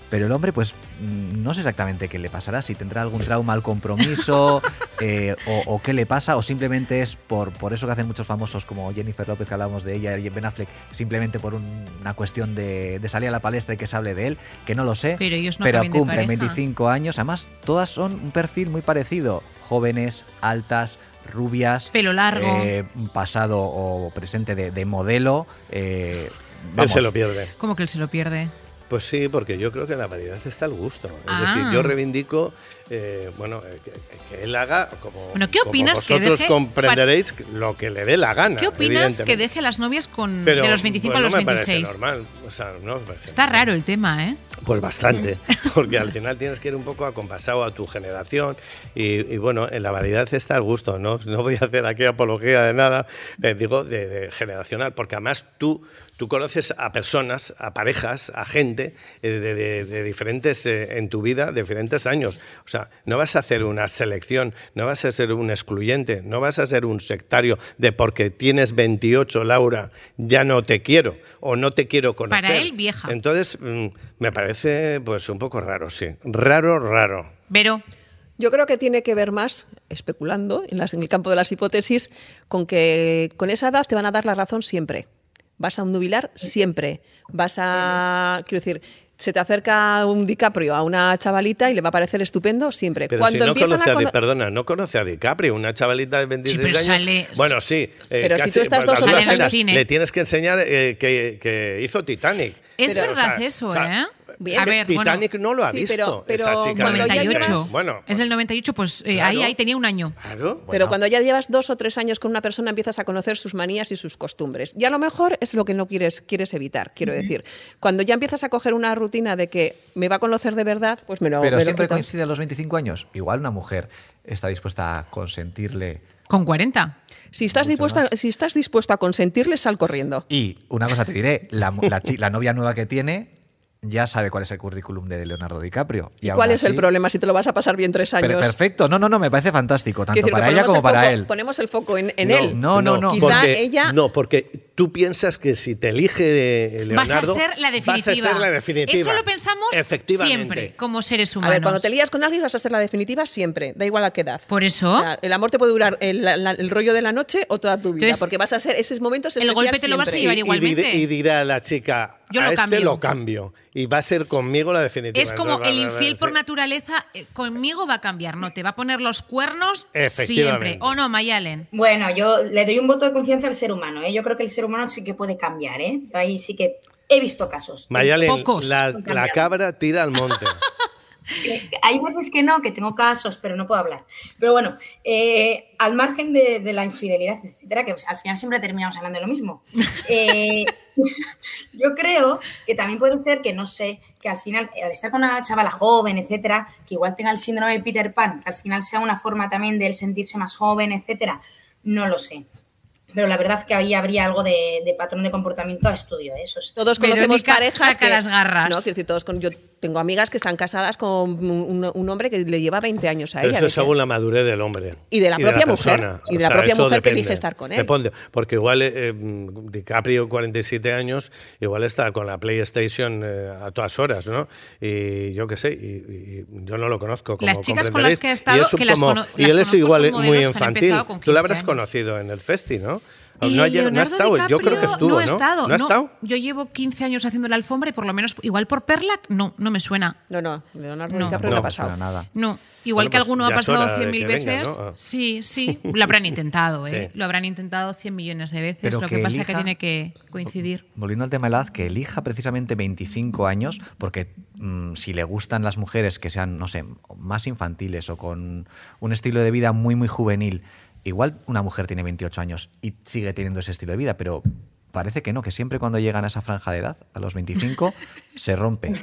S3: Pero el hombre, pues mm, no sé exactamente qué le pasará, si tendrá algún trauma al compromiso, eh, o, o qué le pasa, o simplemente es por, por eso que hacen muchos famosos como Jennifer López, que hablamos de ella, y Ben Affleck, simplemente por un- una cuestión de, de salir a la palestra y que se hable de él, que no lo sé.
S1: Pero ellos no
S3: pero cumplen
S1: pareja.
S3: 25 años, además todas son un perfil muy parecido, jóvenes, altas, rubias,
S1: Pelo largo.
S3: eh, pasado o presente de, de modelo. eh,
S2: Él se lo pierde.
S1: ¿Cómo que él se lo pierde?
S2: Pues sí, porque yo creo que en la variedad está el gusto. Es
S1: Ah.
S2: decir, yo reivindico, eh, bueno, eh, que, que él haga como.
S1: Bueno, ¿qué
S2: como
S1: opinas que
S2: vosotros
S1: deje
S2: comprenderéis lo que le dé la gana.
S1: ¿Qué opinas que deje las novias con
S2: Pero,
S1: de los 25
S2: pues,
S1: a los
S2: no me parece
S1: 26?
S2: normal. O sea, no me
S1: Está
S2: normal.
S1: raro el tema, ¿eh?
S2: Pues bastante, porque al final tienes que ir un poco acompasado a tu generación y, y bueno, en la variedad está el gusto, ¿no? No voy a hacer aquí apología de nada, eh, digo, de, de generacional, porque además tú, tú conoces a personas, a parejas, a gente eh, de, de- de diferentes, eh, en tu vida, de diferentes años. O sea, no vas a hacer una selección, no vas a ser un excluyente, no vas a ser un sectario de porque tienes 28, Laura, ya no te quiero o no te quiero conocer.
S1: Para él, vieja.
S2: Entonces, mm, me parece pues un poco raro, sí. Raro, raro.
S1: Pero
S4: Yo creo que tiene que ver más, especulando en, las- en el campo de las hipótesis, con que con esa edad te van a dar la razón siempre. Vas a nubilar siempre. Vas a. Quiero decir, se te acerca un DiCaprio a una chavalita y le va a parecer estupendo siempre.
S2: Pero
S4: Cuando
S2: si no
S4: empiezan
S2: conoce a, perdona, no conoce a DiCaprio, una chavalita de 26
S1: pero
S2: años.
S1: sale-
S2: bueno, sí. eh,
S4: Pero si tú estás dos
S2: dudas
S1: en el cine.
S2: Le tienes que enseñar eh, que, que hizo Titanic.
S1: es
S4: Pero,
S1: verdad
S2: o sea,
S1: eso,
S2: o sea,
S1: ¿eh?
S4: Bien.
S1: A ver, bueno,
S2: Titanic no lo ha
S4: Sí,
S2: visto.
S4: pero- pero
S2: esa chica de
S4: cuando ya
S1: 98.
S4: llevas-
S2: Bueno,
S1: es el 98, pues eh,
S2: Claro.
S1: ahí, ahí tenía un año.
S2: claro.
S4: Pero cuando ya llevas dos o tres años con una persona empiezas a conocer sus manías y sus costumbres. Y a lo mejor es lo que no quieres, quieres evitar, quiero decir. Cuando ya empiezas a coger una rutina de que me va a conocer de verdad, pues me lo
S3: Pero
S4: me
S3: siempre coincide a los 25 años. Igual una mujer está dispuesta a consentirle.
S1: Con 40.
S4: Si estás, dispuesta,
S3: más.
S4: si estás dispuesto a consentirle, sal corriendo.
S3: Y una cosa te diré, la novia nueva que tiene ya sabe cuál es el currículum de Leonardo DiCaprio.
S4: ¿Y cuál es el problema si te lo vas a pasar bien tres años?
S3: Pero perfecto, no, no, no, me parece fantástico, tanto
S4: decir,
S3: para ella como
S4: el
S3: para
S4: foco-
S3: él.
S4: Ponemos el foco en, en
S2: No,
S4: él.
S3: No, no, no.
S4: Quizá
S2: porque,
S4: ella-
S2: No, porque tú piensas que si te elige
S1: Vas a
S2: Leonardo.
S1: ser la definitiva.
S2: Vas a ser la definitiva.
S1: Eso lo pensamos
S2: Efectivamente.
S1: siempre, como seres
S4: A
S1: humanos.
S4: ver, cuando te lías con alguien vas a ser la definitiva siempre, da igual a qué edad.
S1: Por eso.
S4: O sea, el amor te puede durar el, la- la- el rollo de la noche o toda tu vida,
S1: Entonces,
S4: porque vas a ser esos momentos
S1: el golpe te lo vas a llevar
S2: Y- y,
S1: igualmente.
S2: y dirá la chica,
S1: Yo
S2: a
S1: lo
S2: este
S1: cambio.
S2: lo cambio. Y va a ser conmigo la definitiva.
S1: Es como
S2: Entonces,
S1: el infiel por naturaleza, eh, conmigo va a cambiar, no te va a poner los cuernos siempre. ¿O no, Mayalen?
S5: Bueno, yo le doy un voto de confianza al ser humano. ¿eh? Yo creo que el ser humano sí que puede cambiar. ¿eh? Ahí sí que he visto casos.
S2: Mayalen,
S1: Pocos.
S2: la, cabra tira al monte.
S5: Hay veces que no, que tengo casos, pero no puedo hablar. Pero bueno, eh, al margen de, de la infidelidad, etcétera, que pues, al final siempre terminamos hablando de lo mismo. eh, yo creo que también puede ser que, no sé, que al final, al estar con una chavala joven, etcétera, que igual tenga el síndrome de Peter Pan, que al final sea una forma también de él sentirse más joven, etcétera, no lo sé. Pero la verdad que ahí habría algo de, de patrón de comportamiento a estudio, ¿eh? eso es
S4: Todos conocemos
S1: Verónica
S4: parejas
S1: saca
S4: que,
S1: las garras.
S4: No, quiero decir, todos con, yo tengo amigas que están casadas con un, un hombre que le lleva 20 años a
S2: Pero
S4: ella.
S2: eso según la madurez del hombre.
S4: Y de la propia mujer,
S2: persona.
S4: y de la propia mujer que elige estar con él.
S2: Depende, porque igual eh, eh, DiCaprio, 47 años, igual está con la PlayStation eh, a todas horas, ¿no? Y yo qué sé, y, y yo no lo conozco. Como
S1: Las chicas con las que he estado,
S2: Y
S1: que las cono-
S2: y
S1: las
S2: él es igual muy
S1: que
S2: infantil. Tú
S1: 15
S2: habrás
S1: años.
S2: conocido en el festi, ¿no?
S1: Eh,
S2: no, ha, no ha estado, yo creo que
S1: DiCaprio
S2: estuvo,
S1: no
S2: ¿no?
S1: ha estado.
S2: ¿No ha estado?
S1: Yo llevo 15 años haciendo la alfombra y por lo menos, igual por Perlac, no, no me suena.
S4: No, no, Leonardo
S1: No.
S4: DiCaprio
S3: No,
S4: no ha pasado.
S3: nada.
S1: No, igual
S2: Bueno,
S1: que
S2: pues
S1: alguno ha
S2: ya es
S1: pasado
S2: hora de
S1: 100.000
S2: que venga,
S1: veces.
S2: ¿no? Ah.
S1: Sí, sí, lo habrán intentado, ¿eh?
S2: Sí.
S1: Lo habrán intentado 100 millones de veces.
S3: Pero
S1: lo que,
S3: que
S1: pasa es que tiene que coincidir.
S3: Volviendo al tema de la edad, que elija precisamente 25 años, porque mm, si le gustan las mujeres que sean, no sé, más infantiles o con un estilo de vida muy, muy juvenil, igual una mujer tiene 28 años y sigue teniendo ese estilo de vida, pero parece que no, que siempre cuando llegan a esa franja de edad, a los 25, se rompe.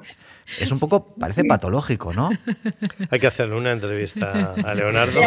S3: Es un poco, parece patológico, ¿no?
S2: Hay que hacerle una entrevista a Leonardo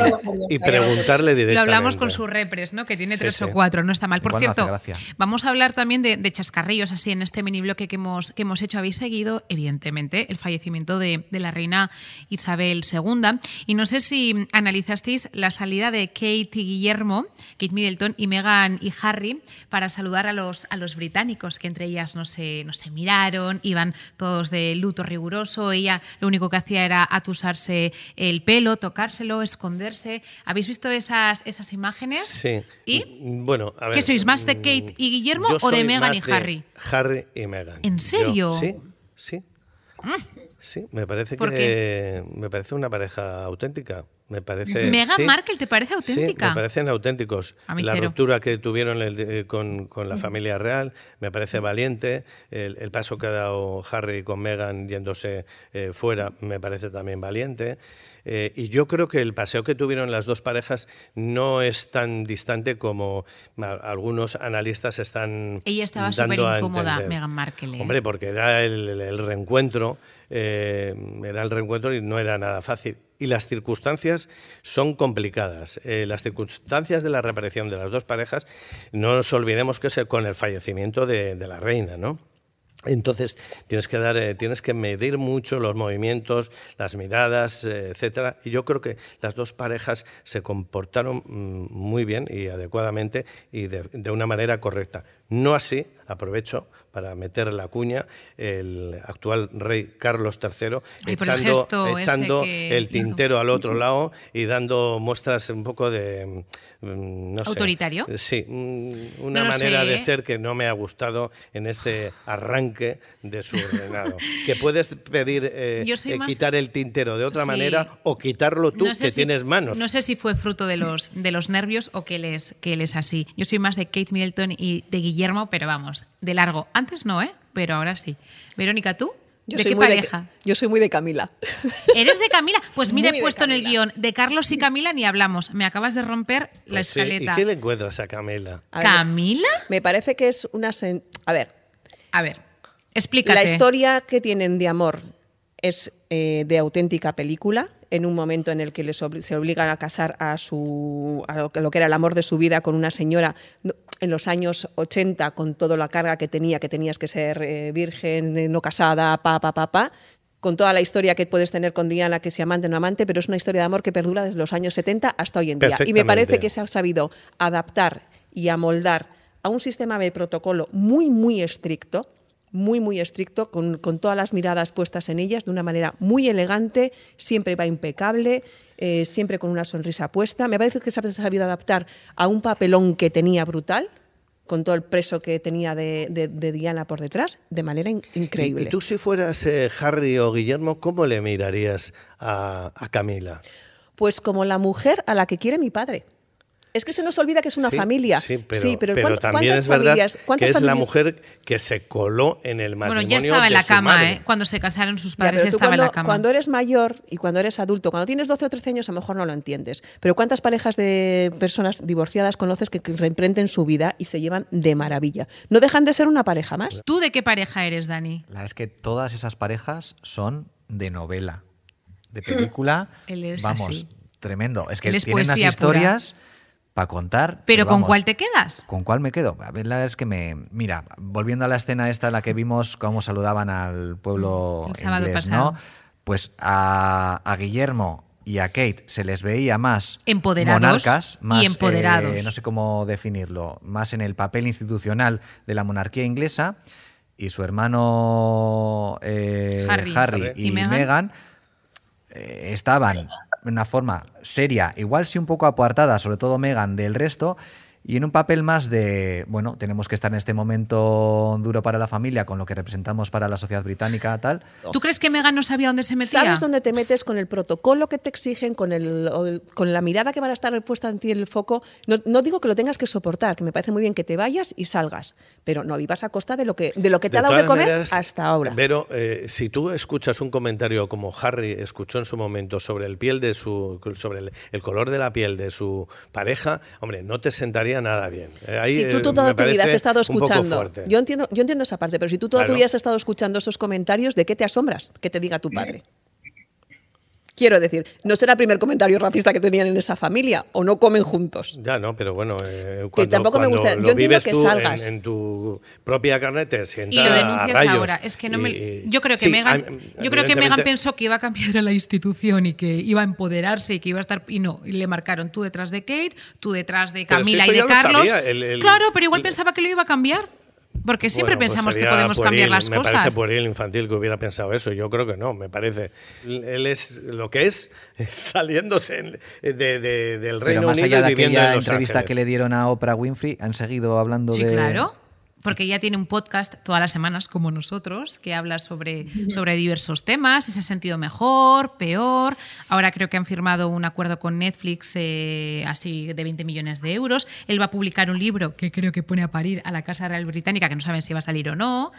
S2: y preguntarle directamente.
S1: Lo hablamos con su repres, ¿no? Que tiene
S2: Sí,
S1: tres
S2: sí.
S1: o cuatro, no está mal. Por cierto, vamos a hablar también de, de chascarrillos así en este mini bloque que hemos, que hemos hecho. Habéis seguido, evidentemente, el fallecimiento de, de la reina Isabel II. Y no sé si analizasteis la salida de Kate y Guillermo, Kate Middleton y Meghan y Harry para saludar a los los, a los británicos, que entre ellas no se, no se miraron, iban todos de luto riguroso, ella lo único que hacía era atusarse el pelo, tocárselo, esconderse. ¿Habéis visto esas, esas imágenes?
S2: Sí.
S1: ¿Y?
S2: Bueno, a ver.
S1: ¿Qué sois más de
S2: mm,
S1: Kate y Guillermo o de Meghan y Harry?
S2: Harry y Meghan.
S1: ¿En serio?
S2: Sí, sí. Sí, me parece
S1: ¿Por
S2: que me parece una pareja auténtica. Me parece.
S1: Meghan
S2: sí.
S1: Markle te parece auténtica.
S2: Sí, me parecen auténticos. La
S1: cero.
S2: ruptura que tuvieron el de- con, con la familia real me parece valiente. El, el paso que ha dado Harry con Meghan yéndose eh, fuera me parece también valiente. Eh, y yo creo que el paseo que tuvieron las dos parejas no es tan distante como algunos analistas están
S1: Ella estaba súper incómoda. Meghan Markle. ¿eh?
S2: Hombre, porque era el, reencuentro, eh, era el reencuentro y no era nada fácil. Y las circunstancias son complicadas. Eh, las circunstancias de la reaparición de las dos parejas, no nos olvidemos que es el- con el fallecimiento de, de la reina, ¿no? Entonces tienes que dar, eh, tienes que medir mucho los movimientos, las miradas, eh, etcétera. Y yo creo que las dos parejas se comportaron mm, muy bien y adecuadamente y de, de una manera correcta. No así, aprovecho para meter la cuña, el actual rey Carlos III
S1: Ay, por el
S2: echando,
S1: que
S2: el tintero al otro lado y dando muestras un poco de mm, no sé.
S1: ¿Autoritario?
S2: Sí, mm, una
S1: No
S2: manera
S1: sé,
S2: de
S1: ¿eh?
S2: ser que no me ha gustado en este arranque de su reinado. que puedes pedir eh, eh,
S1: más-
S2: quitar el tintero de otra
S1: Sí.
S2: manera o quitarlo tú,
S1: sé
S2: que
S1: si-
S2: tienes manos.
S1: No sé si fue fruto de los, de los nervios o que él, es, que él es así. Yo soy más de Kate Middleton y de Guillermo, pero vamos, de largo. Antes no, ¿eh? Pero ahora sí. Verónica, ¿tú?
S4: Yo
S1: ¿De
S4: soy
S1: qué
S4: muy
S1: pareja?
S4: De, yo soy muy de Camila.
S1: ¿Eres de Camila? Pues mira,
S4: Muy
S1: puesto en el guion de Carlos y Camila ni hablamos. Me acabas de romper la
S2: Pues sí,
S1: escaleta.
S2: ¿Y qué le encuentras a Camila?
S4: A ver,
S1: ¿Camila?
S4: Me parece que es una... sen- A ver,
S1: A ver, explícate.
S4: La historia que tienen de amor es eh, de auténtica película, en un momento en el que les se obligan a casar a, su, a lo, que- lo que era el amor de su vida con una señora no- en los años 80, con toda la carga que tenía, que tenías que ser eh, virgen, eh, no casada, pa, pa, pa, pa, con toda la historia que puedes tener con Diana, que sea amante o no amante, pero es una historia de amor que perdura desde los años 70 hasta hoy en día. Y me parece que se ha sabido adaptar y amoldar a un sistema de protocolo muy, muy estricto, muy, muy estricto, con, con todas las miradas puestas en ellas, de una manera muy elegante, siempre va impecable, eh, siempre con una sonrisa puesta. Me parece que se ha sabido adaptar a un papelón que tenía brutal, con todo el preso que tenía de, de- de Diana por detrás, de manera in- increíble.
S2: ¿Y tú si fueras eh, Harry o Guillermo, cómo le mirarías a, a Camila?
S4: Pues como la mujer a la que quiere mi padre. Es que se nos olvida que es una
S2: Sí,
S4: familia.
S2: Sí, pero,
S4: Sí, pero
S2: pero
S4: ¿cuánto-
S2: también
S4: ¿cuántas
S2: es verdad
S4: familias?
S2: que
S4: cuántas
S2: es la mujer que se coló en el
S1: Bueno,
S2: matrimonio
S1: ya estaba en la cama,
S2: madre.
S1: ¿eh? Cuando se casaron sus padres, ya estaba
S4: cuando,
S1: en la cama.
S4: cuando eres mayor y cuando eres adulto, cuando tienes 12 o 13 años, a lo mejor no lo entiendes. Pero ¿cuántas parejas de personas divorciadas conoces que, reemprenden su vida y se llevan de maravilla? No dejan de ser una pareja más.
S1: ¿Tú de qué pareja eres, Dani?
S3: La es que todas esas parejas son de novela, de película.
S1: Él es
S3: vamos,
S1: así.
S3: tremendo. Es que
S1: Él es
S3: tienen unas
S1: pura.
S3: Para contar.
S1: ¿Pero con
S3: vamos,
S1: cuál te quedas?
S3: ¿Con cuál me quedo? A ver, la verdad es que me. Mira, volviendo a la escena esta en la que vimos cómo saludaban al pueblo
S1: El sábado
S3: inglés,
S1: pasado.
S3: ¿no? Pues a, a Guillermo y a Kate se les veía más
S1: Empoderados
S3: monarcas,
S1: y
S3: más,
S1: empoderados.
S3: eh, no sé cómo definirlo, más en el papel institucional de la monarquía inglesa y su hermano eh,
S1: Harry.
S3: Harry,
S1: ¿Y
S3: y,
S1: Meghan?
S3: Meghan eh, estaban una forma seria, igual sí un poco apartada, sobre todo Megan, del resto, y en un papel más de, bueno, tenemos que estar en este momento duro para la familia, con lo que representamos para la sociedad británica, tal.
S1: ¿Tú crees que Megan no sabía dónde se metía?
S4: ¿Sabes dónde te metes con el protocolo que te exigen, con, el, con la mirada que van a estar puesta en ti en el foco? No, no digo que lo tengas que soportar, que me parece muy bien que te vayas y salgas, pero no vivas a costa de lo que, de lo que te ha dado de comer
S2: maneras,
S4: hasta ahora.
S2: Pero eh, si tú escuchas un comentario como Harry escuchó en su momento sobre el piel de su, sobre el, el color de la piel de su pareja, hombre, no te sentaría nada bien. Eh, ahí,
S4: si tú
S2: eh,
S4: toda tu vida has estado escuchando, yo entiendo, yo entiendo esa parte, pero si tú toda tu
S2: Claro.
S4: vida has estado escuchando esos comentarios, ¿de qué te asombras que te diga tu padre? Quiero decir, no será el primer comentario racista que tenían en esa familia, o no comen juntos.
S2: Ya, no, pero bueno. Eh,
S4: Que
S2: cuando,
S4: tampoco me gusta-
S2: lo
S4: yo entiendo que salgas.
S2: En, en tu propia carne te sienta
S1: Y lo
S2: a
S1: denuncias
S2: rayos.
S1: ahora. Es que no me,
S2: Y-
S1: yo creo que
S2: sí,
S1: Megan,
S2: a-
S1: yo creo que Megan pensó que iba a cambiar a la institución y que iba a empoderarse y que iba a estar y no, y le marcaron tú detrás de Kate, tú detrás de
S2: si
S1: Camila y de Carlos.
S2: sabía, el- el-
S1: claro, pero igual
S2: el-
S1: pensaba que lo iba a cambiar. Porque siempre
S2: Bueno, pues
S1: pensamos que
S2: sería
S1: podemos cambiar las
S2: me
S1: cosas.
S2: parece pueril infantil que hubiera pensado eso. Yo creo que no, me parece. Él es lo que es, saliéndose en- de, de- del
S3: Pero
S2: Reino
S3: más
S2: Unido
S3: allá de
S2: y viviendo
S3: aquella
S2: en Los
S3: entrevista
S2: Ángeles.
S3: que le dieron a Oprah Winfrey, han seguido hablando
S1: Sí,
S3: de.
S1: claro. Porque ella tiene un podcast todas las semanas, como nosotros, que habla sobre, sobre diversos temas, si se ha sentido mejor, peor. Ahora creo que han firmado un acuerdo con Netflix eh, así de 20 millones de euros. Él va a publicar un libro que creo que pone a parir a la Casa Real Británica, que no saben si va a salir o no.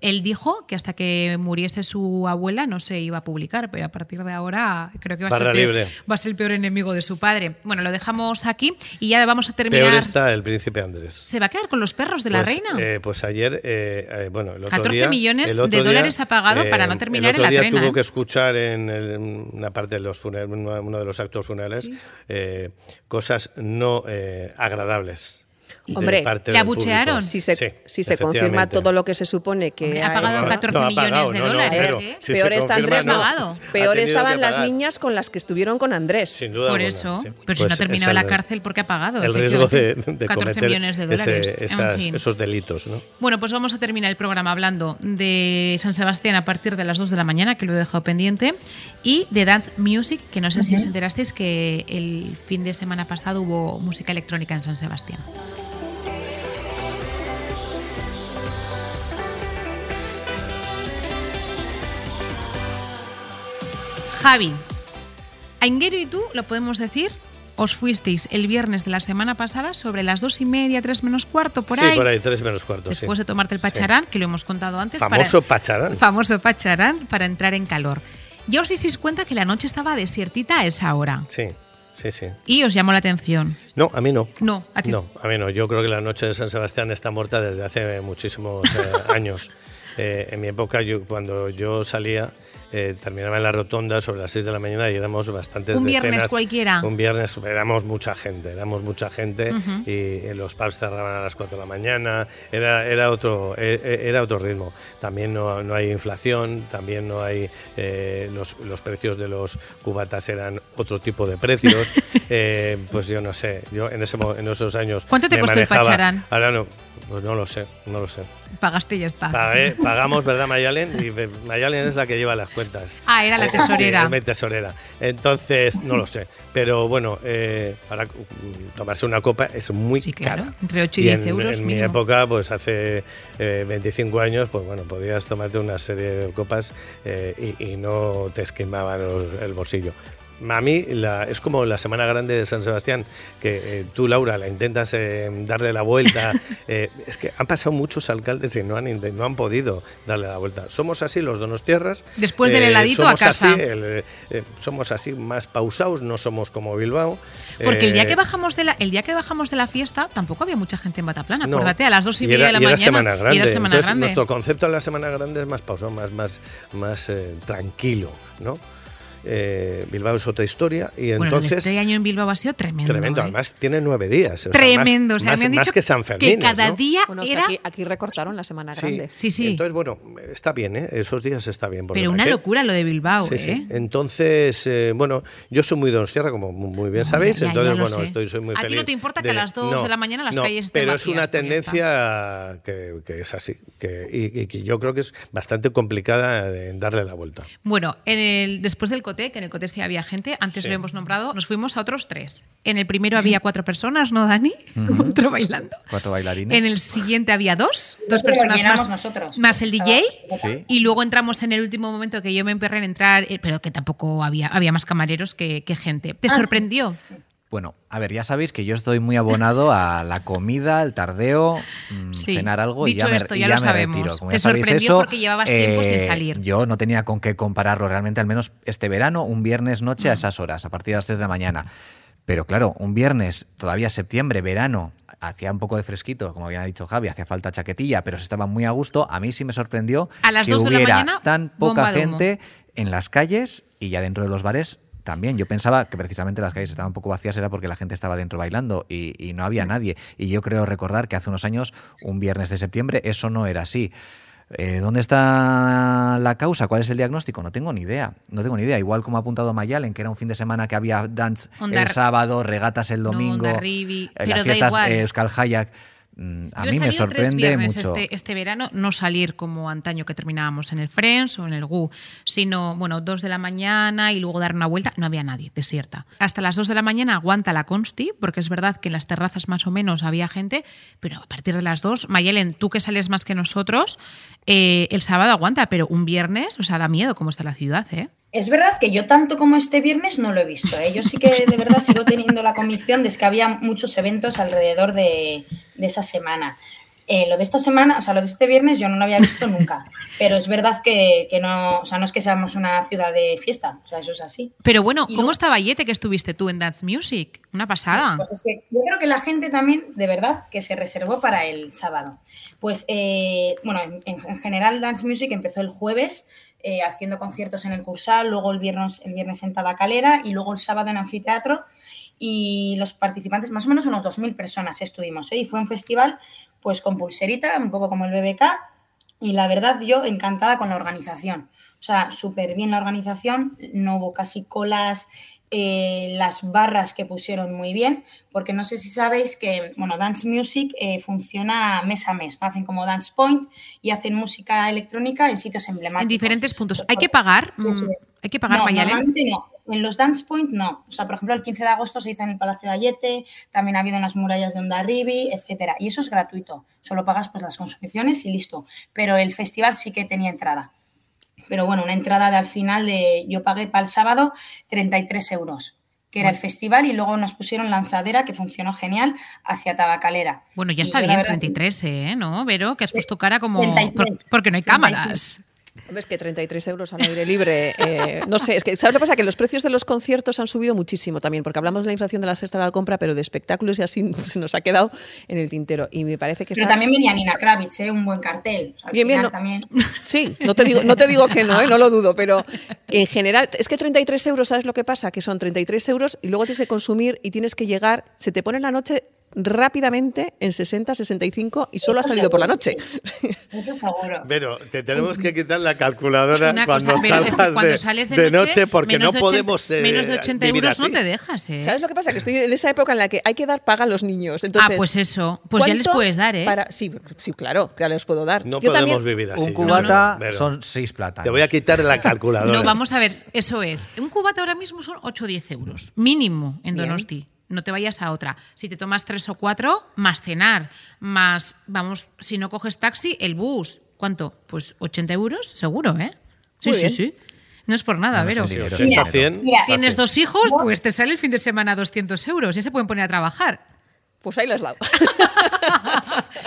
S1: Él dijo que hasta que muriese su abuela no se iba a publicar, pero a partir de ahora creo que va a, ser, peor, va a ser el peor enemigo de su padre. Bueno, lo dejamos aquí y ya vamos a terminar.
S2: Peor está el príncipe Andrés.
S1: ¿Se va a quedar con los perros de la
S2: Pues,
S1: reina?
S2: eh, pues ayer, eh, eh, bueno, el otro
S1: 14
S2: día-
S1: millones
S2: el otro
S1: de dólares ha pagado para no terminar
S2: el
S1: en
S2: otro
S1: la
S2: día
S1: trena,
S2: tuvo
S1: ¿eh?
S2: que escuchar en el- una parte de los funerales, uno de los actos funerales, eh, cosas no eh, agradables.
S4: Hombre,
S2: parte
S1: ¿le abuchearon?
S4: Si se,
S2: Sí,
S4: si se confirma todo lo que se supone que
S1: Hombre, ha pagado
S4: hecho,
S1: 14
S2: No, ha
S1: millones
S2: pagado,
S1: de
S2: no, no,
S1: dólares,
S2: pero
S1: ¿eh?
S2: si
S4: peor
S2: confirma,
S4: Peor estaban las niñas con las que estuvieron con Andrés.
S2: Sin duda
S1: Por
S2: alguna,
S1: eso.
S2: sí.
S1: Pero si no
S2: Pues
S1: ha terminado la
S2: el-
S1: cárcel, ¿por qué ha pagado?
S2: El riesgo de, de
S1: 14
S2: cometer
S1: millones de
S2: ese-
S1: dólares. En
S2: esas-
S1: fin.
S2: esos delitos, ¿no?
S1: Bueno, pues vamos a terminar el programa hablando de San Sebastián a partir de las 2 de la mañana, que lo he dejado pendiente, y de Dance Music, que no sé si os enterasteis que el fin de semana pasado hubo música electrónica en San Sebastián. Javi, Ainguero y tú, lo podemos decir, os fuisteis el viernes de la semana pasada sobre las dos y media, tres menos cuarto, por
S2: sí,
S1: ahí.
S2: por ahí, tres menos cuarto. sí.
S1: Después de tomarte el
S2: Sí.
S1: pacharán, que lo hemos contado antes.
S2: Famoso
S1: para,
S2: pacharán.
S1: Famoso pacharán para entrar en calor. Ya os disteis cuenta que la noche estaba desiertita a esa hora.
S2: Sí, sí, sí.
S1: Y os llamó la atención.
S2: No, a mí no.
S1: No, a ti.
S2: No, a mí no. Yo creo que la noche de San Sebastián está muerta desde hace muchísimos eh, años. Eh, en mi época, yo, cuando yo salía, eh, terminaba en la rotonda sobre las 6 de la mañana y éramos bastantes
S1: Un viernes
S2: decenas.
S1: cualquiera.
S2: Un viernes éramos mucha gente, éramos mucha gente y eh, los pubs cerraban a las 4 de la mañana. Era, era, otro, eh, eh, era otro ritmo. También no, no hay inflación, también no hay. eh, los, los precios de los cubatas eran otro tipo de precios. Pues yo no sé, yo en, ese, en esos años.
S1: ¿Cuánto te
S2: me
S1: costó el
S2: manejaba-
S1: pacharán?
S2: Ahora no, pues no lo sé, no lo sé.
S1: Pagaste y ya está.
S2: Pagué- pagamos, ¿verdad, Mayalen? Y Mayalen es la que lleva las cuentas.
S1: Ah, era la
S2: Eh,
S1: tesorera.
S2: Sí, mi tesorera. Entonces, no lo sé. Pero bueno, eh, para mm, tomarse una copa es muy
S1: Sí, claro. Entre 8 y 10
S2: en,
S1: euros
S2: En mi época, pues hace eh, 25 años, pues bueno, podías tomarte una serie de copas eh, y, y no te esquimaban los- el bolsillo. A mí la- es como la Semana Grande de San Sebastián, que eh, tú, Laura, la intentas eh, darle la vuelta. Eh, es que han pasado muchos alcaldes y no han, no han podido darle la vuelta. Somos así los donostiarras.
S1: Después del heladito a
S2: somos
S1: casa.
S2: así, el, somos así más pausados, no somos como Bilbao.
S1: Porque el día que bajamos de la, el día que bajamos de la fiesta tampoco había mucha gente en Bataplana.
S2: no.
S1: Acuérdate, a las dos y, media
S2: era-
S1: de la
S2: y era
S1: mañana.
S2: Semana Grande.
S1: Y era semana
S2: Entonces,
S1: grande.
S2: Nuestro concepto de la Semana Grande es más pausado, más, más, más tranquilo, ¿no? Eh, Bilbao es otra historia y
S1: Bueno,
S2: entonces
S1: este año en Bilbao ha sido tremendo.
S2: tremendo.
S1: ¿eh?
S2: Además tiene nueve días. o sea,
S1: tremendo.
S2: más-
S1: o sea,
S2: más,
S1: me han
S2: más
S1: dicho
S2: que San Fermín.
S1: cada día
S4: Bueno, que
S1: era.
S4: aquí, aquí recortaron la Semana
S2: Sí,
S4: Grande.
S1: Sí, sí.
S2: Entonces, bueno, está bien, ¿eh? Esos días está bien.
S1: Pero una locura lo de Bilbao,
S2: Sí,
S1: ¿eh?
S2: sí. Entonces, eh, bueno, yo soy muy donostiarra, como mu- muy bien
S1: No,
S2: sabéis.
S1: ya-
S2: entonces, bueno, estoy soy muy
S1: A ti
S2: feliz.
S1: no te importa que a las dos de la mañana las
S2: no,
S1: calles estén
S2: Pero es una
S1: pues
S2: tendencia que, que es así. Que, y, que yo creo que es bastante complicada de darle la vuelta.
S1: Bueno, en el, después del que en el coté sí había gente, antes
S2: Sí.
S1: lo hemos nombrado, nos fuimos a otros tres. En el primero había cuatro personas, ¿no, Dani? Otro bailando.
S3: Cuatro bailarines.
S1: En el siguiente había dos, dos personas más,
S5: nosotros.
S1: más el
S5: Estaba-
S1: DJ.
S3: Sí.
S1: Y luego entramos en el último momento que yo me emperré en entrar, eh, pero que tampoco había, había más camareros que, que gente. ¿Te
S5: Ah, sí.
S1: sorprendió?
S3: Bueno, a ver, ya sabéis que yo estoy muy abonado a la comida, el tardeo, mm,
S1: Sí.
S3: cenar algo y ya me,
S1: esto,
S3: y
S1: ya
S3: ya
S1: lo
S3: me
S1: sabemos.
S3: retiro. Como
S1: Te
S3: ya sabéis
S1: sorprendió
S3: eso,
S1: porque llevabas tiempo sin
S3: eh,
S1: salir.
S3: Yo no tenía con qué compararlo realmente, al menos este verano, un viernes noche a
S1: Mm.
S3: esas horas, a partir de las 3 de la mañana. Pero claro, un viernes, todavía septiembre, verano, hacía un poco de fresquito, como había dicho Javi, hacía falta chaquetilla, pero se estaba muy a gusto. A mí sí me sorprendió
S1: A las
S3: que
S1: 2 de la
S3: hubiera
S1: mañana,
S3: tan poca gente en las calles y ya dentro de los bares también. Yo pensaba que precisamente las calles estaban un poco vacías era porque la gente estaba dentro bailando y, y no había nadie. Y yo creo recordar que hace unos años, un viernes de septiembre, eso no era así. Eh, ¿Dónde está la causa? ¿Cuál es el diagnóstico? No tengo ni idea. No tengo ni idea. Igual como ha apuntado Mayalen, que era un fin de semana que había dance el sábado, regatas el
S1: No,
S3: domingo, eh, las fiestas eh, Euskal Hayak. Mm, A
S1: Yo he
S3: mí me
S1: salido tres
S3: sorprende
S1: viernes
S3: mucho.
S1: Este, este verano, no salir como antaño que terminábamos en el Friends o en el GU, sino, bueno, dos de la mañana y luego dar una vuelta. No había nadie, desierta. Hasta las dos de la mañana aguanta la Consti, porque es verdad que en las terrazas más o menos había gente, pero a partir de las dos, Mayelen, tú que sales más que nosotros, eh, el sábado aguanta, pero un viernes, o sea, da miedo cómo está la ciudad, ¿eh?
S5: Es verdad que yo tanto como este viernes no lo he visto. ¿eh? Yo sí que de verdad sigo teniendo la convicción de que había muchos eventos alrededor de, de esa semana. Eh, lo de esta semana, o sea, lo de este viernes yo no lo había visto nunca. Pero es verdad que, que no, o sea, no es que seamos una ciudad de fiesta, o sea, eso es así.
S1: Pero bueno, ¿cómo
S5: luego-
S1: estaba Yete que estuviste tú en Dance Music? Una pasada.
S5: Pues es que yo creo que la gente también, de verdad, que se reservó para el sábado. Pues, eh, bueno, en, en general Dance Music empezó el jueves eh, haciendo conciertos en el Cursal, luego el viernes, el viernes en Tabacalera y luego el sábado en Anfiteatro. Y los participantes, más o menos unos 2.000 personas estuvimos. ¿eh? Y fue un festival pues con pulserita, un poco como el BBK. Y la verdad, yo encantada con la organización. O sea, súper bien la organización, no hubo casi colas, eh, las barras que pusieron muy bien, porque no sé si sabéis que, bueno, Dance Music eh, funciona mes a mes, ¿no? hacen como Dance Point y hacen música electrónica en sitios emblemáticos.
S1: En diferentes puntos. ¿Hay que pagar?
S5: Sí, sí.
S1: Mm, ¿Hay que pagar,
S5: no, normalmente no. En los Dance Point no. O sea, por ejemplo, el 15 de agosto se hizo en el Palacio de Ayete, también ha habido en las murallas de Ondarribi, etcétera. Y eso es gratuito. Solo pagas pues las consumiciones y listo. Pero el festival sí que tenía entrada. Pero bueno, una entrada de al final de. Yo pagué para el sábado 33 euros, que era el festival, y luego nos pusieron lanzadera, que funcionó genial, hacia Tabacalera.
S1: Bueno, ya está bien,
S5: verdad,
S1: 33, ¿eh? ¿No, Vero? Que has puesto cara como...
S5: 33.
S1: por- porque no hay
S5: 33.
S1: cámaras.
S4: Es que 33 euros al aire libre. eh, no sé, es que ¿sabes lo que pasa? Que los precios de los conciertos han subido muchísimo también, porque hablamos de la inflación de la cesta de la compra, pero de espectáculos y así se nos ha quedado en el tintero. Y me parece que
S5: Pero
S4: está.
S5: también venía Nina Kravitz, ¿eh? un buen cartel. O sea, al
S4: Bien, bien, no-
S5: también.
S4: Sí, no te digo, no te digo que no, ¿eh? no lo dudo, pero en general, es que 33 euros, ¿sabes lo que pasa? Que son 33 euros y luego tienes que consumir y tienes que llegar, se te pone la noche rápidamente en 60, 65 y solo
S5: Eso
S4: has salido por la noche.
S5: Eso seguro.
S2: Pero te tenemos que quitar la calculadora
S1: Una
S2: cuando
S1: cosa, pero es que
S2: salgas
S1: cuando
S2: de,
S1: sales de,
S2: de noche, porque no
S1: de 80
S2: podemos eh,
S1: menos de 80
S2: vivir
S1: euros no
S2: así.
S1: te dejas, ¿eh?
S4: ¿Sabes lo que pasa? Que estoy en esa época en la que hay que dar paga a los niños. Entonces,
S1: ah, pues eso. Pues ya les
S4: ¿cuánto
S1: puedes dar, ¿eh?
S4: para- Sí, sí, claro, ya les puedo dar.
S2: No
S4: Yo
S2: podemos
S4: también-
S2: vivir así.
S3: Un
S2: no,
S3: cubata
S2: no,
S3: son seis plátanos.
S2: Te voy a quitar la calculadora.
S1: No, vamos a ver, eso es. Un cubata ahora mismo son 8 o 10 euros, mínimo en
S4: Bien.
S1: Donosti. No te vayas a otra. Si te tomas tres o cuatro, más cenar, más, vamos, si no coges taxi, el bus. ¿Cuánto? Pues 80 euros, seguro, ¿eh? Sí,
S4: Muy
S1: sí,
S4: bien.
S1: sí. No es por nada, Vero.
S2: Sí,
S3: es
S2: 80,
S3: dinero.
S2: 100.
S5: Mira,
S1: Tienes dos hijos, pues te sale el fin de semana 200 euros. Ya se pueden poner a trabajar.
S4: Pues ahí las lavo.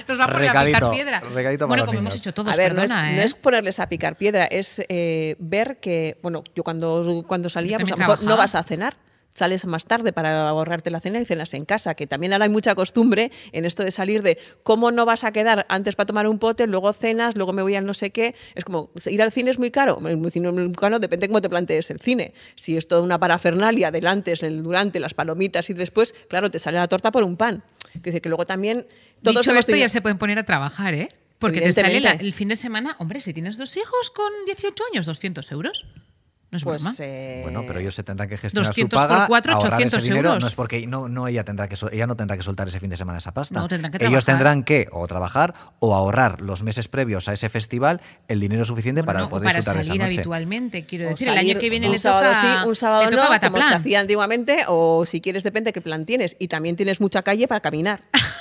S1: Los va a poner a picar
S3: Recadito,
S1: piedra. bueno, como
S3: niños.
S1: hemos hecho todos,
S4: a ver, no es,
S1: perdona,
S4: no
S1: ¿eh?
S4: es ponerles a picar piedra, es eh, ver que, bueno, yo cuando, cuando salía, pues a lo mejor no vas a cenar. Sales más tarde para ahorrarte la cena y cenas en casa, que también ahora hay mucha costumbre en esto de salir de cómo no vas a quedar antes para tomar un pote, luego cenas, luego me voy al no sé qué. Es como, ir al cine es muy caro. El cine es muy caro, depende cómo te plantees el cine. Si es toda una parafernalia del antes, el durante, las palomitas y después, claro, te sale la torta por un pan. Quiere decir que luego también todos
S1: Dicho
S4: hemos
S1: esto,
S4: tenido-
S1: ya se pueden poner a trabajar, ¿eh? Porque te sale la- el fin de semana. Hombre, si tienes dos hijos con 18 años, 200 euros. No es broma.
S4: Pues, eh,
S3: Bueno, pero ellos se tendrán que gestionar
S1: 200
S3: su
S1: por
S3: paga,
S1: cuatro,
S3: ahorrar
S1: 800
S3: ese dinero.
S1: euros.
S3: No es porque no, no ella tendrá que sol- ella no tendrá que soltar ese fin de semana esa pasta.
S1: No, tendrán que
S3: ellos
S1: trabajar.
S3: tendrán que o trabajar o ahorrar los meses previos a ese festival el dinero suficiente para
S1: Bueno,
S3: poder
S1: para
S3: disfrutar de esa
S1: salir
S3: noche.
S1: habitualmente, quiero
S4: O
S1: decir. El
S4: salir
S1: año que viene
S4: un
S1: le
S4: sábado
S1: toca,
S4: sí, un sábado
S1: le toca
S4: no, como se hacía antiguamente, o si quieres depende de qué plan tienes. Y también tienes mucha calle para caminar.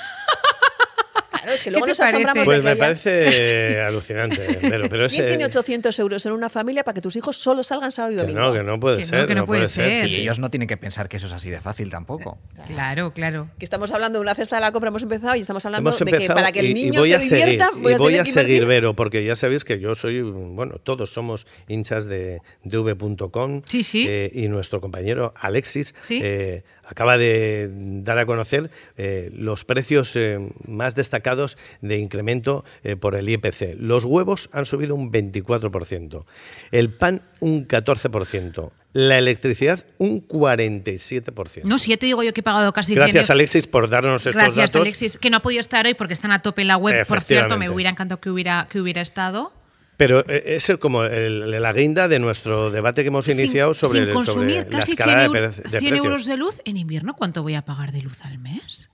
S4: Claro, es que luego
S1: ¿Qué
S4: nos
S1: parece?
S4: asombramos
S2: Pues
S4: de que
S2: me
S4: haya-
S2: parece alucinante. Pero, pero
S4: ¿Quién
S2: ese-
S4: tiene 800 euros en una familia para que tus hijos solo salgan sábado y
S2: que
S4: domingo?
S2: no, que no puede
S1: Que no,
S2: ser.
S1: que no puede ser.
S2: sí,
S3: Y ellos no tienen que pensar que eso es así de fácil tampoco.
S1: Claro, claro.
S4: Que estamos hablando de una cesta de la compra, hemos empezado y estamos hablando
S2: Hemos
S4: de que para que el
S2: y- y
S4: niño
S2: voy
S4: se
S2: a seguir,
S4: divierta, voy
S2: y
S4: a
S2: voy
S4: tener
S2: a
S4: que
S2: seguir. Vero, porque ya sabéis que yo soy, bueno, todos somos hinchas de, de v.com
S1: Sí, sí.
S2: eh, y nuestro compañero Alexis
S1: Sí.
S2: eh, acaba de dar a conocer eh, los precios eh, más destacados de incremento eh, por el IPC. Los huevos han subido un 24%, el pan un 14%, la electricidad un 47%.
S1: No, si ya te digo yo que he pagado casi
S2: Gracias,
S1: 100
S2: Alexis, por darnos estos
S1: Gracias,
S2: datos.
S1: Alexis, que no ha podido estar hoy porque están a tope en la web. Por cierto, me hubiera encantado que hubiera, que hubiera estado.
S2: Pero eh, es como el- la guinda de nuestro debate que hemos
S1: Sin-
S2: iniciado sobre,
S1: sin consumir
S2: sobre la
S1: casi 100,
S2: escalada de,
S1: eur-
S2: pre- de
S1: 100
S2: precios.
S1: euros de luz en invierno. ¿Cuánto voy a pagar de luz al mes?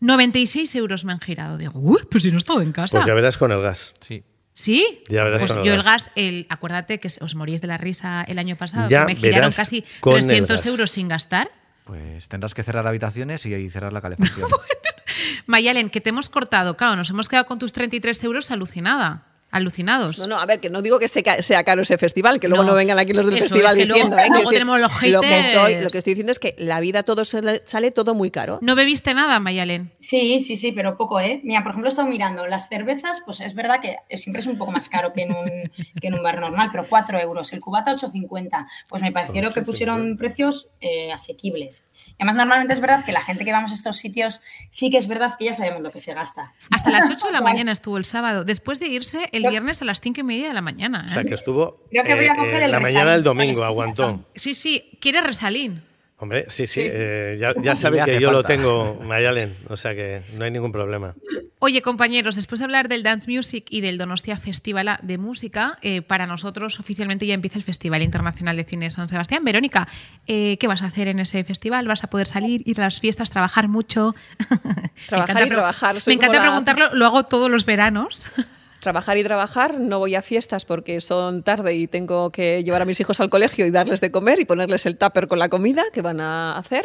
S1: 96 euros me han girado. Digo, uy, pues si no he estado en casa.
S2: Pues ya verás con el gas.
S3: Sí.
S1: ¿Sí?
S2: Ya verás
S1: pues
S2: con el
S1: yo el
S2: gas.
S1: el, acuérdate que os moríais de la risa el año pasado,
S2: Ya
S1: que me giraron casi
S2: con el
S1: 300
S2: gas.
S1: euros sin gastar.
S3: Pues tendrás que cerrar habitaciones y cerrar la calefacción.
S1: Mayalen, que te hemos cortado, claro, nos hemos quedado con tus 33 euros alucinada. Alucinados.
S4: No, no, a ver, que no digo que sea sea caro ese festival, que luego
S1: No.
S4: no, vengan aquí los del
S1: Eso,
S4: festival
S1: es que
S4: diciendo.
S1: luego-
S4: ¿eh?
S1: luego tenemos los
S4: lo que, estoy, lo que estoy diciendo es que la vida todo sale, sale todo muy caro.
S1: ¿No bebiste nada, Mayalen?
S5: Sí, sí, sí, pero poco, ¿eh? Mira, por ejemplo, he estado mirando las cervezas, pues es verdad que siempre es un poco más caro que en un, que en un bar normal, pero 4 euros, el cubata 8,50. Pues me parecieron que pusieron precios eh, asequibles. Y además, normalmente es verdad que la gente que vamos a estos sitios, sí que es verdad que ya sabemos lo que se gasta.
S1: Hasta las 8 de la mañana estuvo el sábado, después de irse el viernes a las 5 y media de la mañana.
S2: O sea,
S1: ¿eh?
S2: que estuvo
S5: Creo que voy a coger el
S2: la mañana del domingo, aguantó.
S1: Sí, sí, quiere resalín.
S2: Hombre, sí, sí, eh, ya, ya sabe que yo lo
S3: falta.
S2: tengo, Mayalen, o sea que no hay ningún problema.
S1: Oye, compañeros, después de hablar del Dance Music y del Donostia Festival de Música, eh, para nosotros oficialmente ya empieza el Festival Internacional de Cine de San Sebastián. Verónica, eh, ¿qué vas a hacer en ese festival? ¿Vas a poder salir, ir a las fiestas, trabajar mucho? Me
S4: Trabajar
S1: encanta
S4: y
S1: pre-
S4: trabajar, soy
S1: Me encanta
S4: la-
S1: preguntarlo, lo hago todos los veranos.
S4: Trabajar y trabajar, no voy a fiestas porque son tarde y tengo que llevar a mis hijos al colegio y darles de comer y ponerles el tupper con la comida que van a hacer.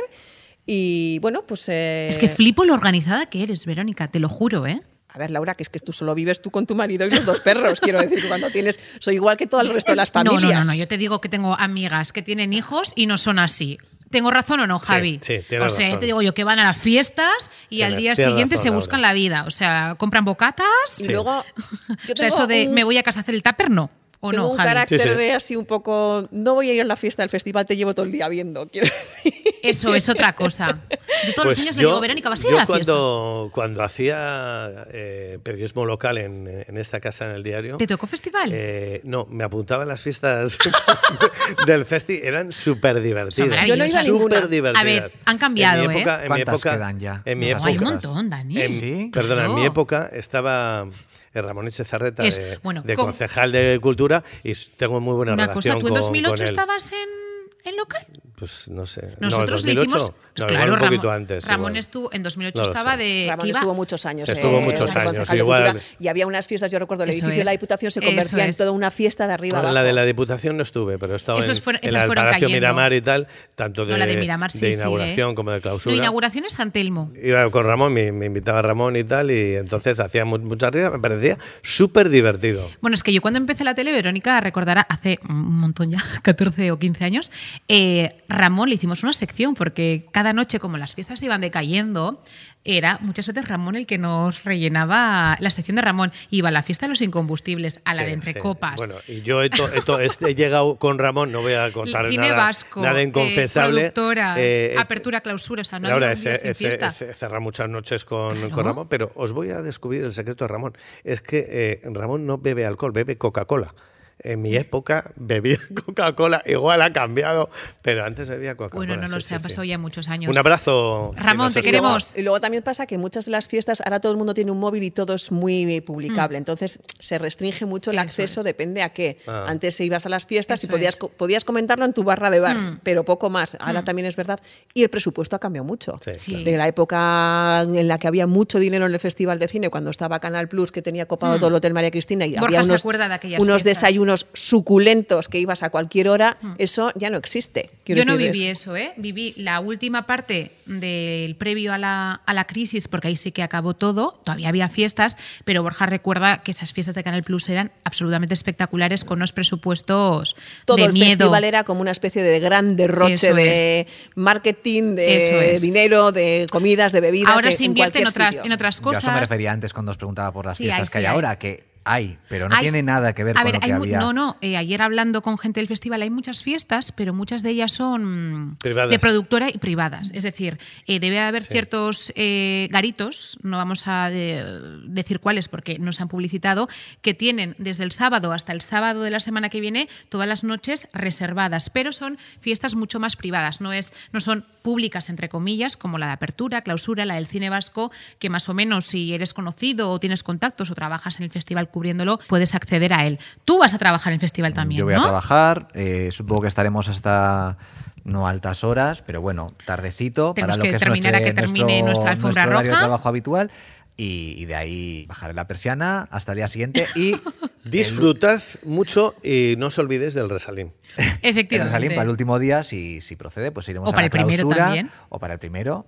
S4: Y bueno, pues... eh,
S1: Es que flipo lo organizada que eres, Verónica, te lo juro, ¿eh?
S4: A ver, Laura, que es que tú solo vives tú con tu marido y los dos perros. Quiero decir que cuando tienes... Soy igual que todo el resto de las
S1: No,
S4: familias.
S1: no, no, no, yo te digo que tengo amigas que tienen hijos y no son así. ¿Tengo razón o no, Javi?
S2: sí,
S1: o
S2: tienes
S1: sea,
S2: razón.
S1: te digo yo que van a las fiestas y al día siguiente
S2: razón,
S1: se
S2: Laura.
S1: buscan la vida. O sea, compran bocatas.
S4: Y
S2: Sí.
S4: luego... Yo
S1: o sea, eso de
S4: un-
S1: me voy a casa a hacer el tupper, no. ¿O
S4: tengo
S1: no,
S4: un
S1: Javi?
S4: carácter
S2: Sí, sí.
S4: así un poco... No voy a ir a la fiesta del festival, te llevo todo el día viendo. Quiero decir.
S1: Eso es otra cosa. Yo todos
S2: Pues
S1: los años le
S2: yo-
S1: digo, Verónica, ¿vas a ir
S2: yo
S1: a la fiesta?
S2: cuando, cuando hacía eh, periodismo local en, en esta casa en el diario,
S1: ¿Te tocó festival?
S2: eh, no, me apuntaba a las fiestas del festi, eran súper divertidas.
S1: Yo no ido a
S4: ninguna.
S2: Súper divertidas.
S1: A ver, han cambiado,
S2: en mi
S1: ¿eh?
S2: época, en mi
S3: ¿Cuántas
S2: época,
S3: quedan ya?
S2: En mi
S3: No
S2: época,
S1: Hay un montón, Dani.
S2: en-
S3: Sí,
S2: Perdona, en mi época estaba eh, Ramón Echezarreta
S1: Es-
S2: de,
S1: bueno,
S2: de concejal de Cultura y tengo muy buena
S1: Una
S2: relación
S1: cosa, ¿tú en
S2: con-
S1: 2008
S2: con él.
S1: estabas en, en local?
S2: Pues no sé.
S1: Nosotros
S2: no,
S1: le
S2: 2008,
S1: hicimos.
S2: no,
S1: claro,
S2: un poquito
S1: Ramón,
S2: antes.
S1: Ramón
S2: igual.
S1: estuvo, en 2008
S2: No
S1: estaba de.
S4: Ramón
S1: iba-
S4: estuvo muchos años.
S2: Se estuvo
S4: eh,
S2: muchos años,
S4: concejal de
S2: igual.
S4: Cultura, y había unas fiestas, yo recuerdo, el
S1: Eso
S4: edificio de la. Diputación se convertía en toda una fiesta de arriba abajo.
S2: la de la Diputación no estuve, pero
S1: Esos
S2: en,
S1: fueron-
S2: en
S1: esas
S2: el Palacio
S1: cayendo.
S2: Miramar y tal, tanto de,
S1: No, la de Miramar sí,
S2: de
S1: sí,
S2: inauguración
S1: ¿eh?
S2: como de
S1: No,
S2: clausura.
S1: inauguración es San Telmo.
S2: Iba con Ramón, me, me invitaba Ramón y tal, y entonces hacía mu- muchas risas, me parecía súper divertido.
S1: Bueno, es que yo cuando empecé la tele, Verónica recordará hace un montón ya, 14 o 15 años, eh, Ramón le hicimos una sección porque cada noche, como las fiestas iban decayendo, era muchas veces Ramón el que nos rellenaba la sección de Ramón. Iba a la fiesta de los incombustibles, a la
S2: Sí,
S1: de entre
S2: sí.
S1: copas.
S2: Bueno, y yo he, to- he llegado con Ramón, no voy a contar
S1: Cine
S2: nada,
S1: vasco,
S2: nada
S1: eh,
S2: inconfesable.
S1: productoras,
S2: Eh,
S1: apertura, clausura, o sea, no
S2: Laura,
S1: había un día
S2: he,
S1: sin
S2: he-
S1: fiesta.
S2: he- he cerrado muchas noches con,
S1: Claro.
S2: con Ramón, pero os voy a descubrir el secreto de Ramón. Es que eh, Ramón no bebe alcohol, bebe Coca-Cola. En mi época bebía Coca-Cola, igual ha cambiado, pero antes bebía Coca-Cola.
S1: Bueno, no lo
S2: sí,
S1: sé, han
S2: sí,
S1: pasado
S2: sí.
S1: ya muchos años.
S2: Un abrazo.
S1: Ramón, te queremos.
S4: Y luego también pasa que muchas de las fiestas, ahora todo el mundo tiene un móvil y todo es muy publicable. Entonces se restringe mucho el
S1: Mm. Eso
S4: acceso,
S1: es.
S4: depende a qué.
S2: Ah.
S4: Antes ibas a las fiestas
S1: Eso
S4: y podías, co- podías comentarlo en tu barra de bar,
S1: Mm.
S4: pero poco más. Ahora también es verdad. Y el presupuesto ha cambiado mucho.
S2: Sí,
S1: Sí.
S2: claro.
S4: De la época en la que había mucho dinero en el Festival de Cine, cuando estaba Canal Plus, que tenía copado todo el Hotel María Cristina y
S1: Mm. Borja
S4: había
S1: se
S4: unos,
S1: acuerda de aquellas
S4: unos
S1: fiestas.
S4: Desayunos suculentos que ibas a cualquier hora, eso ya no existe. Quiero
S1: Yo no
S4: decir,
S1: viví
S4: es-
S1: eso, ¿eh? Viví la última parte del previo a la, a la crisis, porque ahí sí que acabó todo. Todavía había fiestas, pero Borja recuerda que esas fiestas de Canal Plus eran absolutamente espectaculares con unos presupuestos
S4: todo
S1: de
S4: el
S1: miedo.
S4: festival era como una especie de gran derroche
S1: Eso
S4: de marketing,
S1: Eso
S4: de
S1: es.
S4: dinero, de comidas, de bebidas.
S1: Ahora
S4: de-
S1: se invierte en otras,
S4: sitio.
S1: en otras
S3: Yo
S1: cosas.
S3: eso me refería antes cuando os preguntaba por las
S1: Sí,
S3: fiestas que hay
S1: hay.
S3: ahora, que hay, pero no
S1: Hay-
S3: tiene nada que ver
S1: A
S3: con
S1: ver,
S3: lo que
S1: hay
S3: había.
S1: no, no. eh, ayer hablando con gente del festival hay muchas fiestas, pero muchas de ellas son
S2: Privadas.
S1: de productora y privadas. Es decir, eh, debe haber ciertos eh, garitos, no vamos a de- decir cuáles porque no se han publicitado, que tienen desde el sábado hasta el sábado de la semana que viene todas las noches reservadas, pero son fiestas mucho más privadas, no, es, no son públicas, entre comillas, como la de apertura, clausura, la del cine vasco, que más o menos si eres conocido o tienes contactos o trabajas en el festival cubriéndolo, puedes acceder a él. Tú vas a trabajar en el festival también,
S3: Yo voy
S1: ¿no?
S3: a trabajar, eh, supongo que estaremos hasta no altas horas, pero bueno, tardecito
S1: Tenemos
S3: para lo
S1: que
S3: que es
S1: terminar a
S3: nuestro-
S1: que termine
S3: nuestro-
S1: nuestra alfombra
S3: nuestro
S1: roja.
S3: trabajo habitual y, y de ahí bajaré la persiana hasta el día siguiente y
S2: Disfrutad mucho y no os olvidéis del resalín.
S3: el
S1: Efectivamente.
S3: Resalín para el último día, si, si procede, pues iremos
S1: O
S3: a
S1: para
S3: la
S1: el primero
S3: clausura,
S1: también.
S3: o para el primero.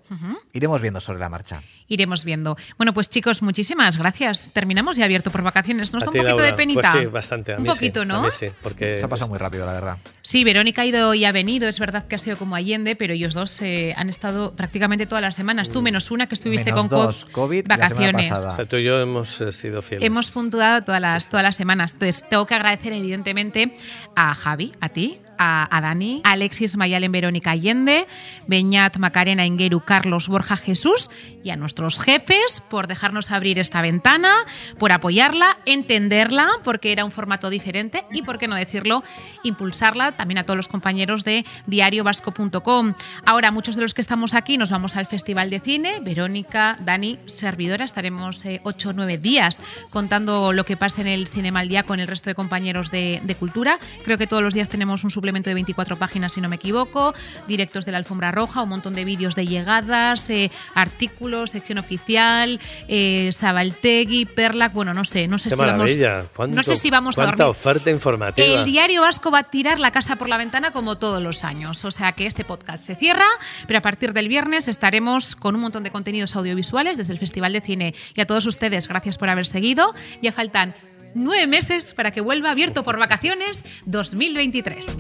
S3: Iremos viendo sobre la marcha.
S1: Iremos viendo. Bueno, pues chicos, muchísimas gracias. Terminamos ya abierto por vacaciones. ¿Nos
S2: A
S1: da un poquito
S2: Laura.
S1: de penita?
S2: Pues sí, bastante. A
S1: un
S2: mí sí,
S1: poquito,
S2: a
S1: ¿no?
S2: mí sí, porque
S3: Se ha pasado muy rápido, la verdad.
S1: Sí, Verónica ha ido y ha venido. Es verdad que ha sido como Allende, pero ellos dos eh, han estado prácticamente todas las semanas. Tú menos una que estuviste
S3: Menos
S1: con co-
S3: dos, COVID,
S1: vacaciones.
S3: Pasada.
S2: o sea, tú y yo hemos eh, sido fieles.
S1: Hemos puntuado todas las, todas las semanas. Entonces, tengo que agradecer, evidentemente, a Javi, a ti, a, a Dani, Alexis Mayalen Verónica Allende, Beñat Macarena Ingueru, Carlos Borja Jesús y a nuestros jefes por dejarnos abrir esta ventana, por apoyarla, entenderla, porque era un formato diferente y, por qué no decirlo, impulsarla. También a todos los compañeros de diariovasco.com. Ahora, muchos de los que estamos aquí nos vamos al Festival de Cine. Verónica, Dani, servidora, estaremos eh, ocho o nueve días contando lo que pasa en el Cinema al Día con el resto de compañeros de, de Cultura. Creo que todos los días tenemos un suplemento de 24 páginas, si no me equivoco, directos de la Alfombra Roja, un montón de vídeos de llegadas, eh, artículos, sección oficial, eh, Sabaltegui, Perlac, bueno, no sé, no sé
S2: Qué
S1: si vamos,
S2: maravilla. ¿Cuánto-
S1: no sé si vamos a
S2: cuánta
S1: dormir.
S2: oferta informativa.
S1: El diario vasco va a tirar la casa por la ventana como todos los años. O sea que este podcast se cierra, pero a partir del viernes estaremos con un montón de contenidos audiovisuales desde el Festival de Cine. Y a todos ustedes, gracias por haber seguido. Ya faltan nueve meses para que vuelva abierto por vacaciones 2023.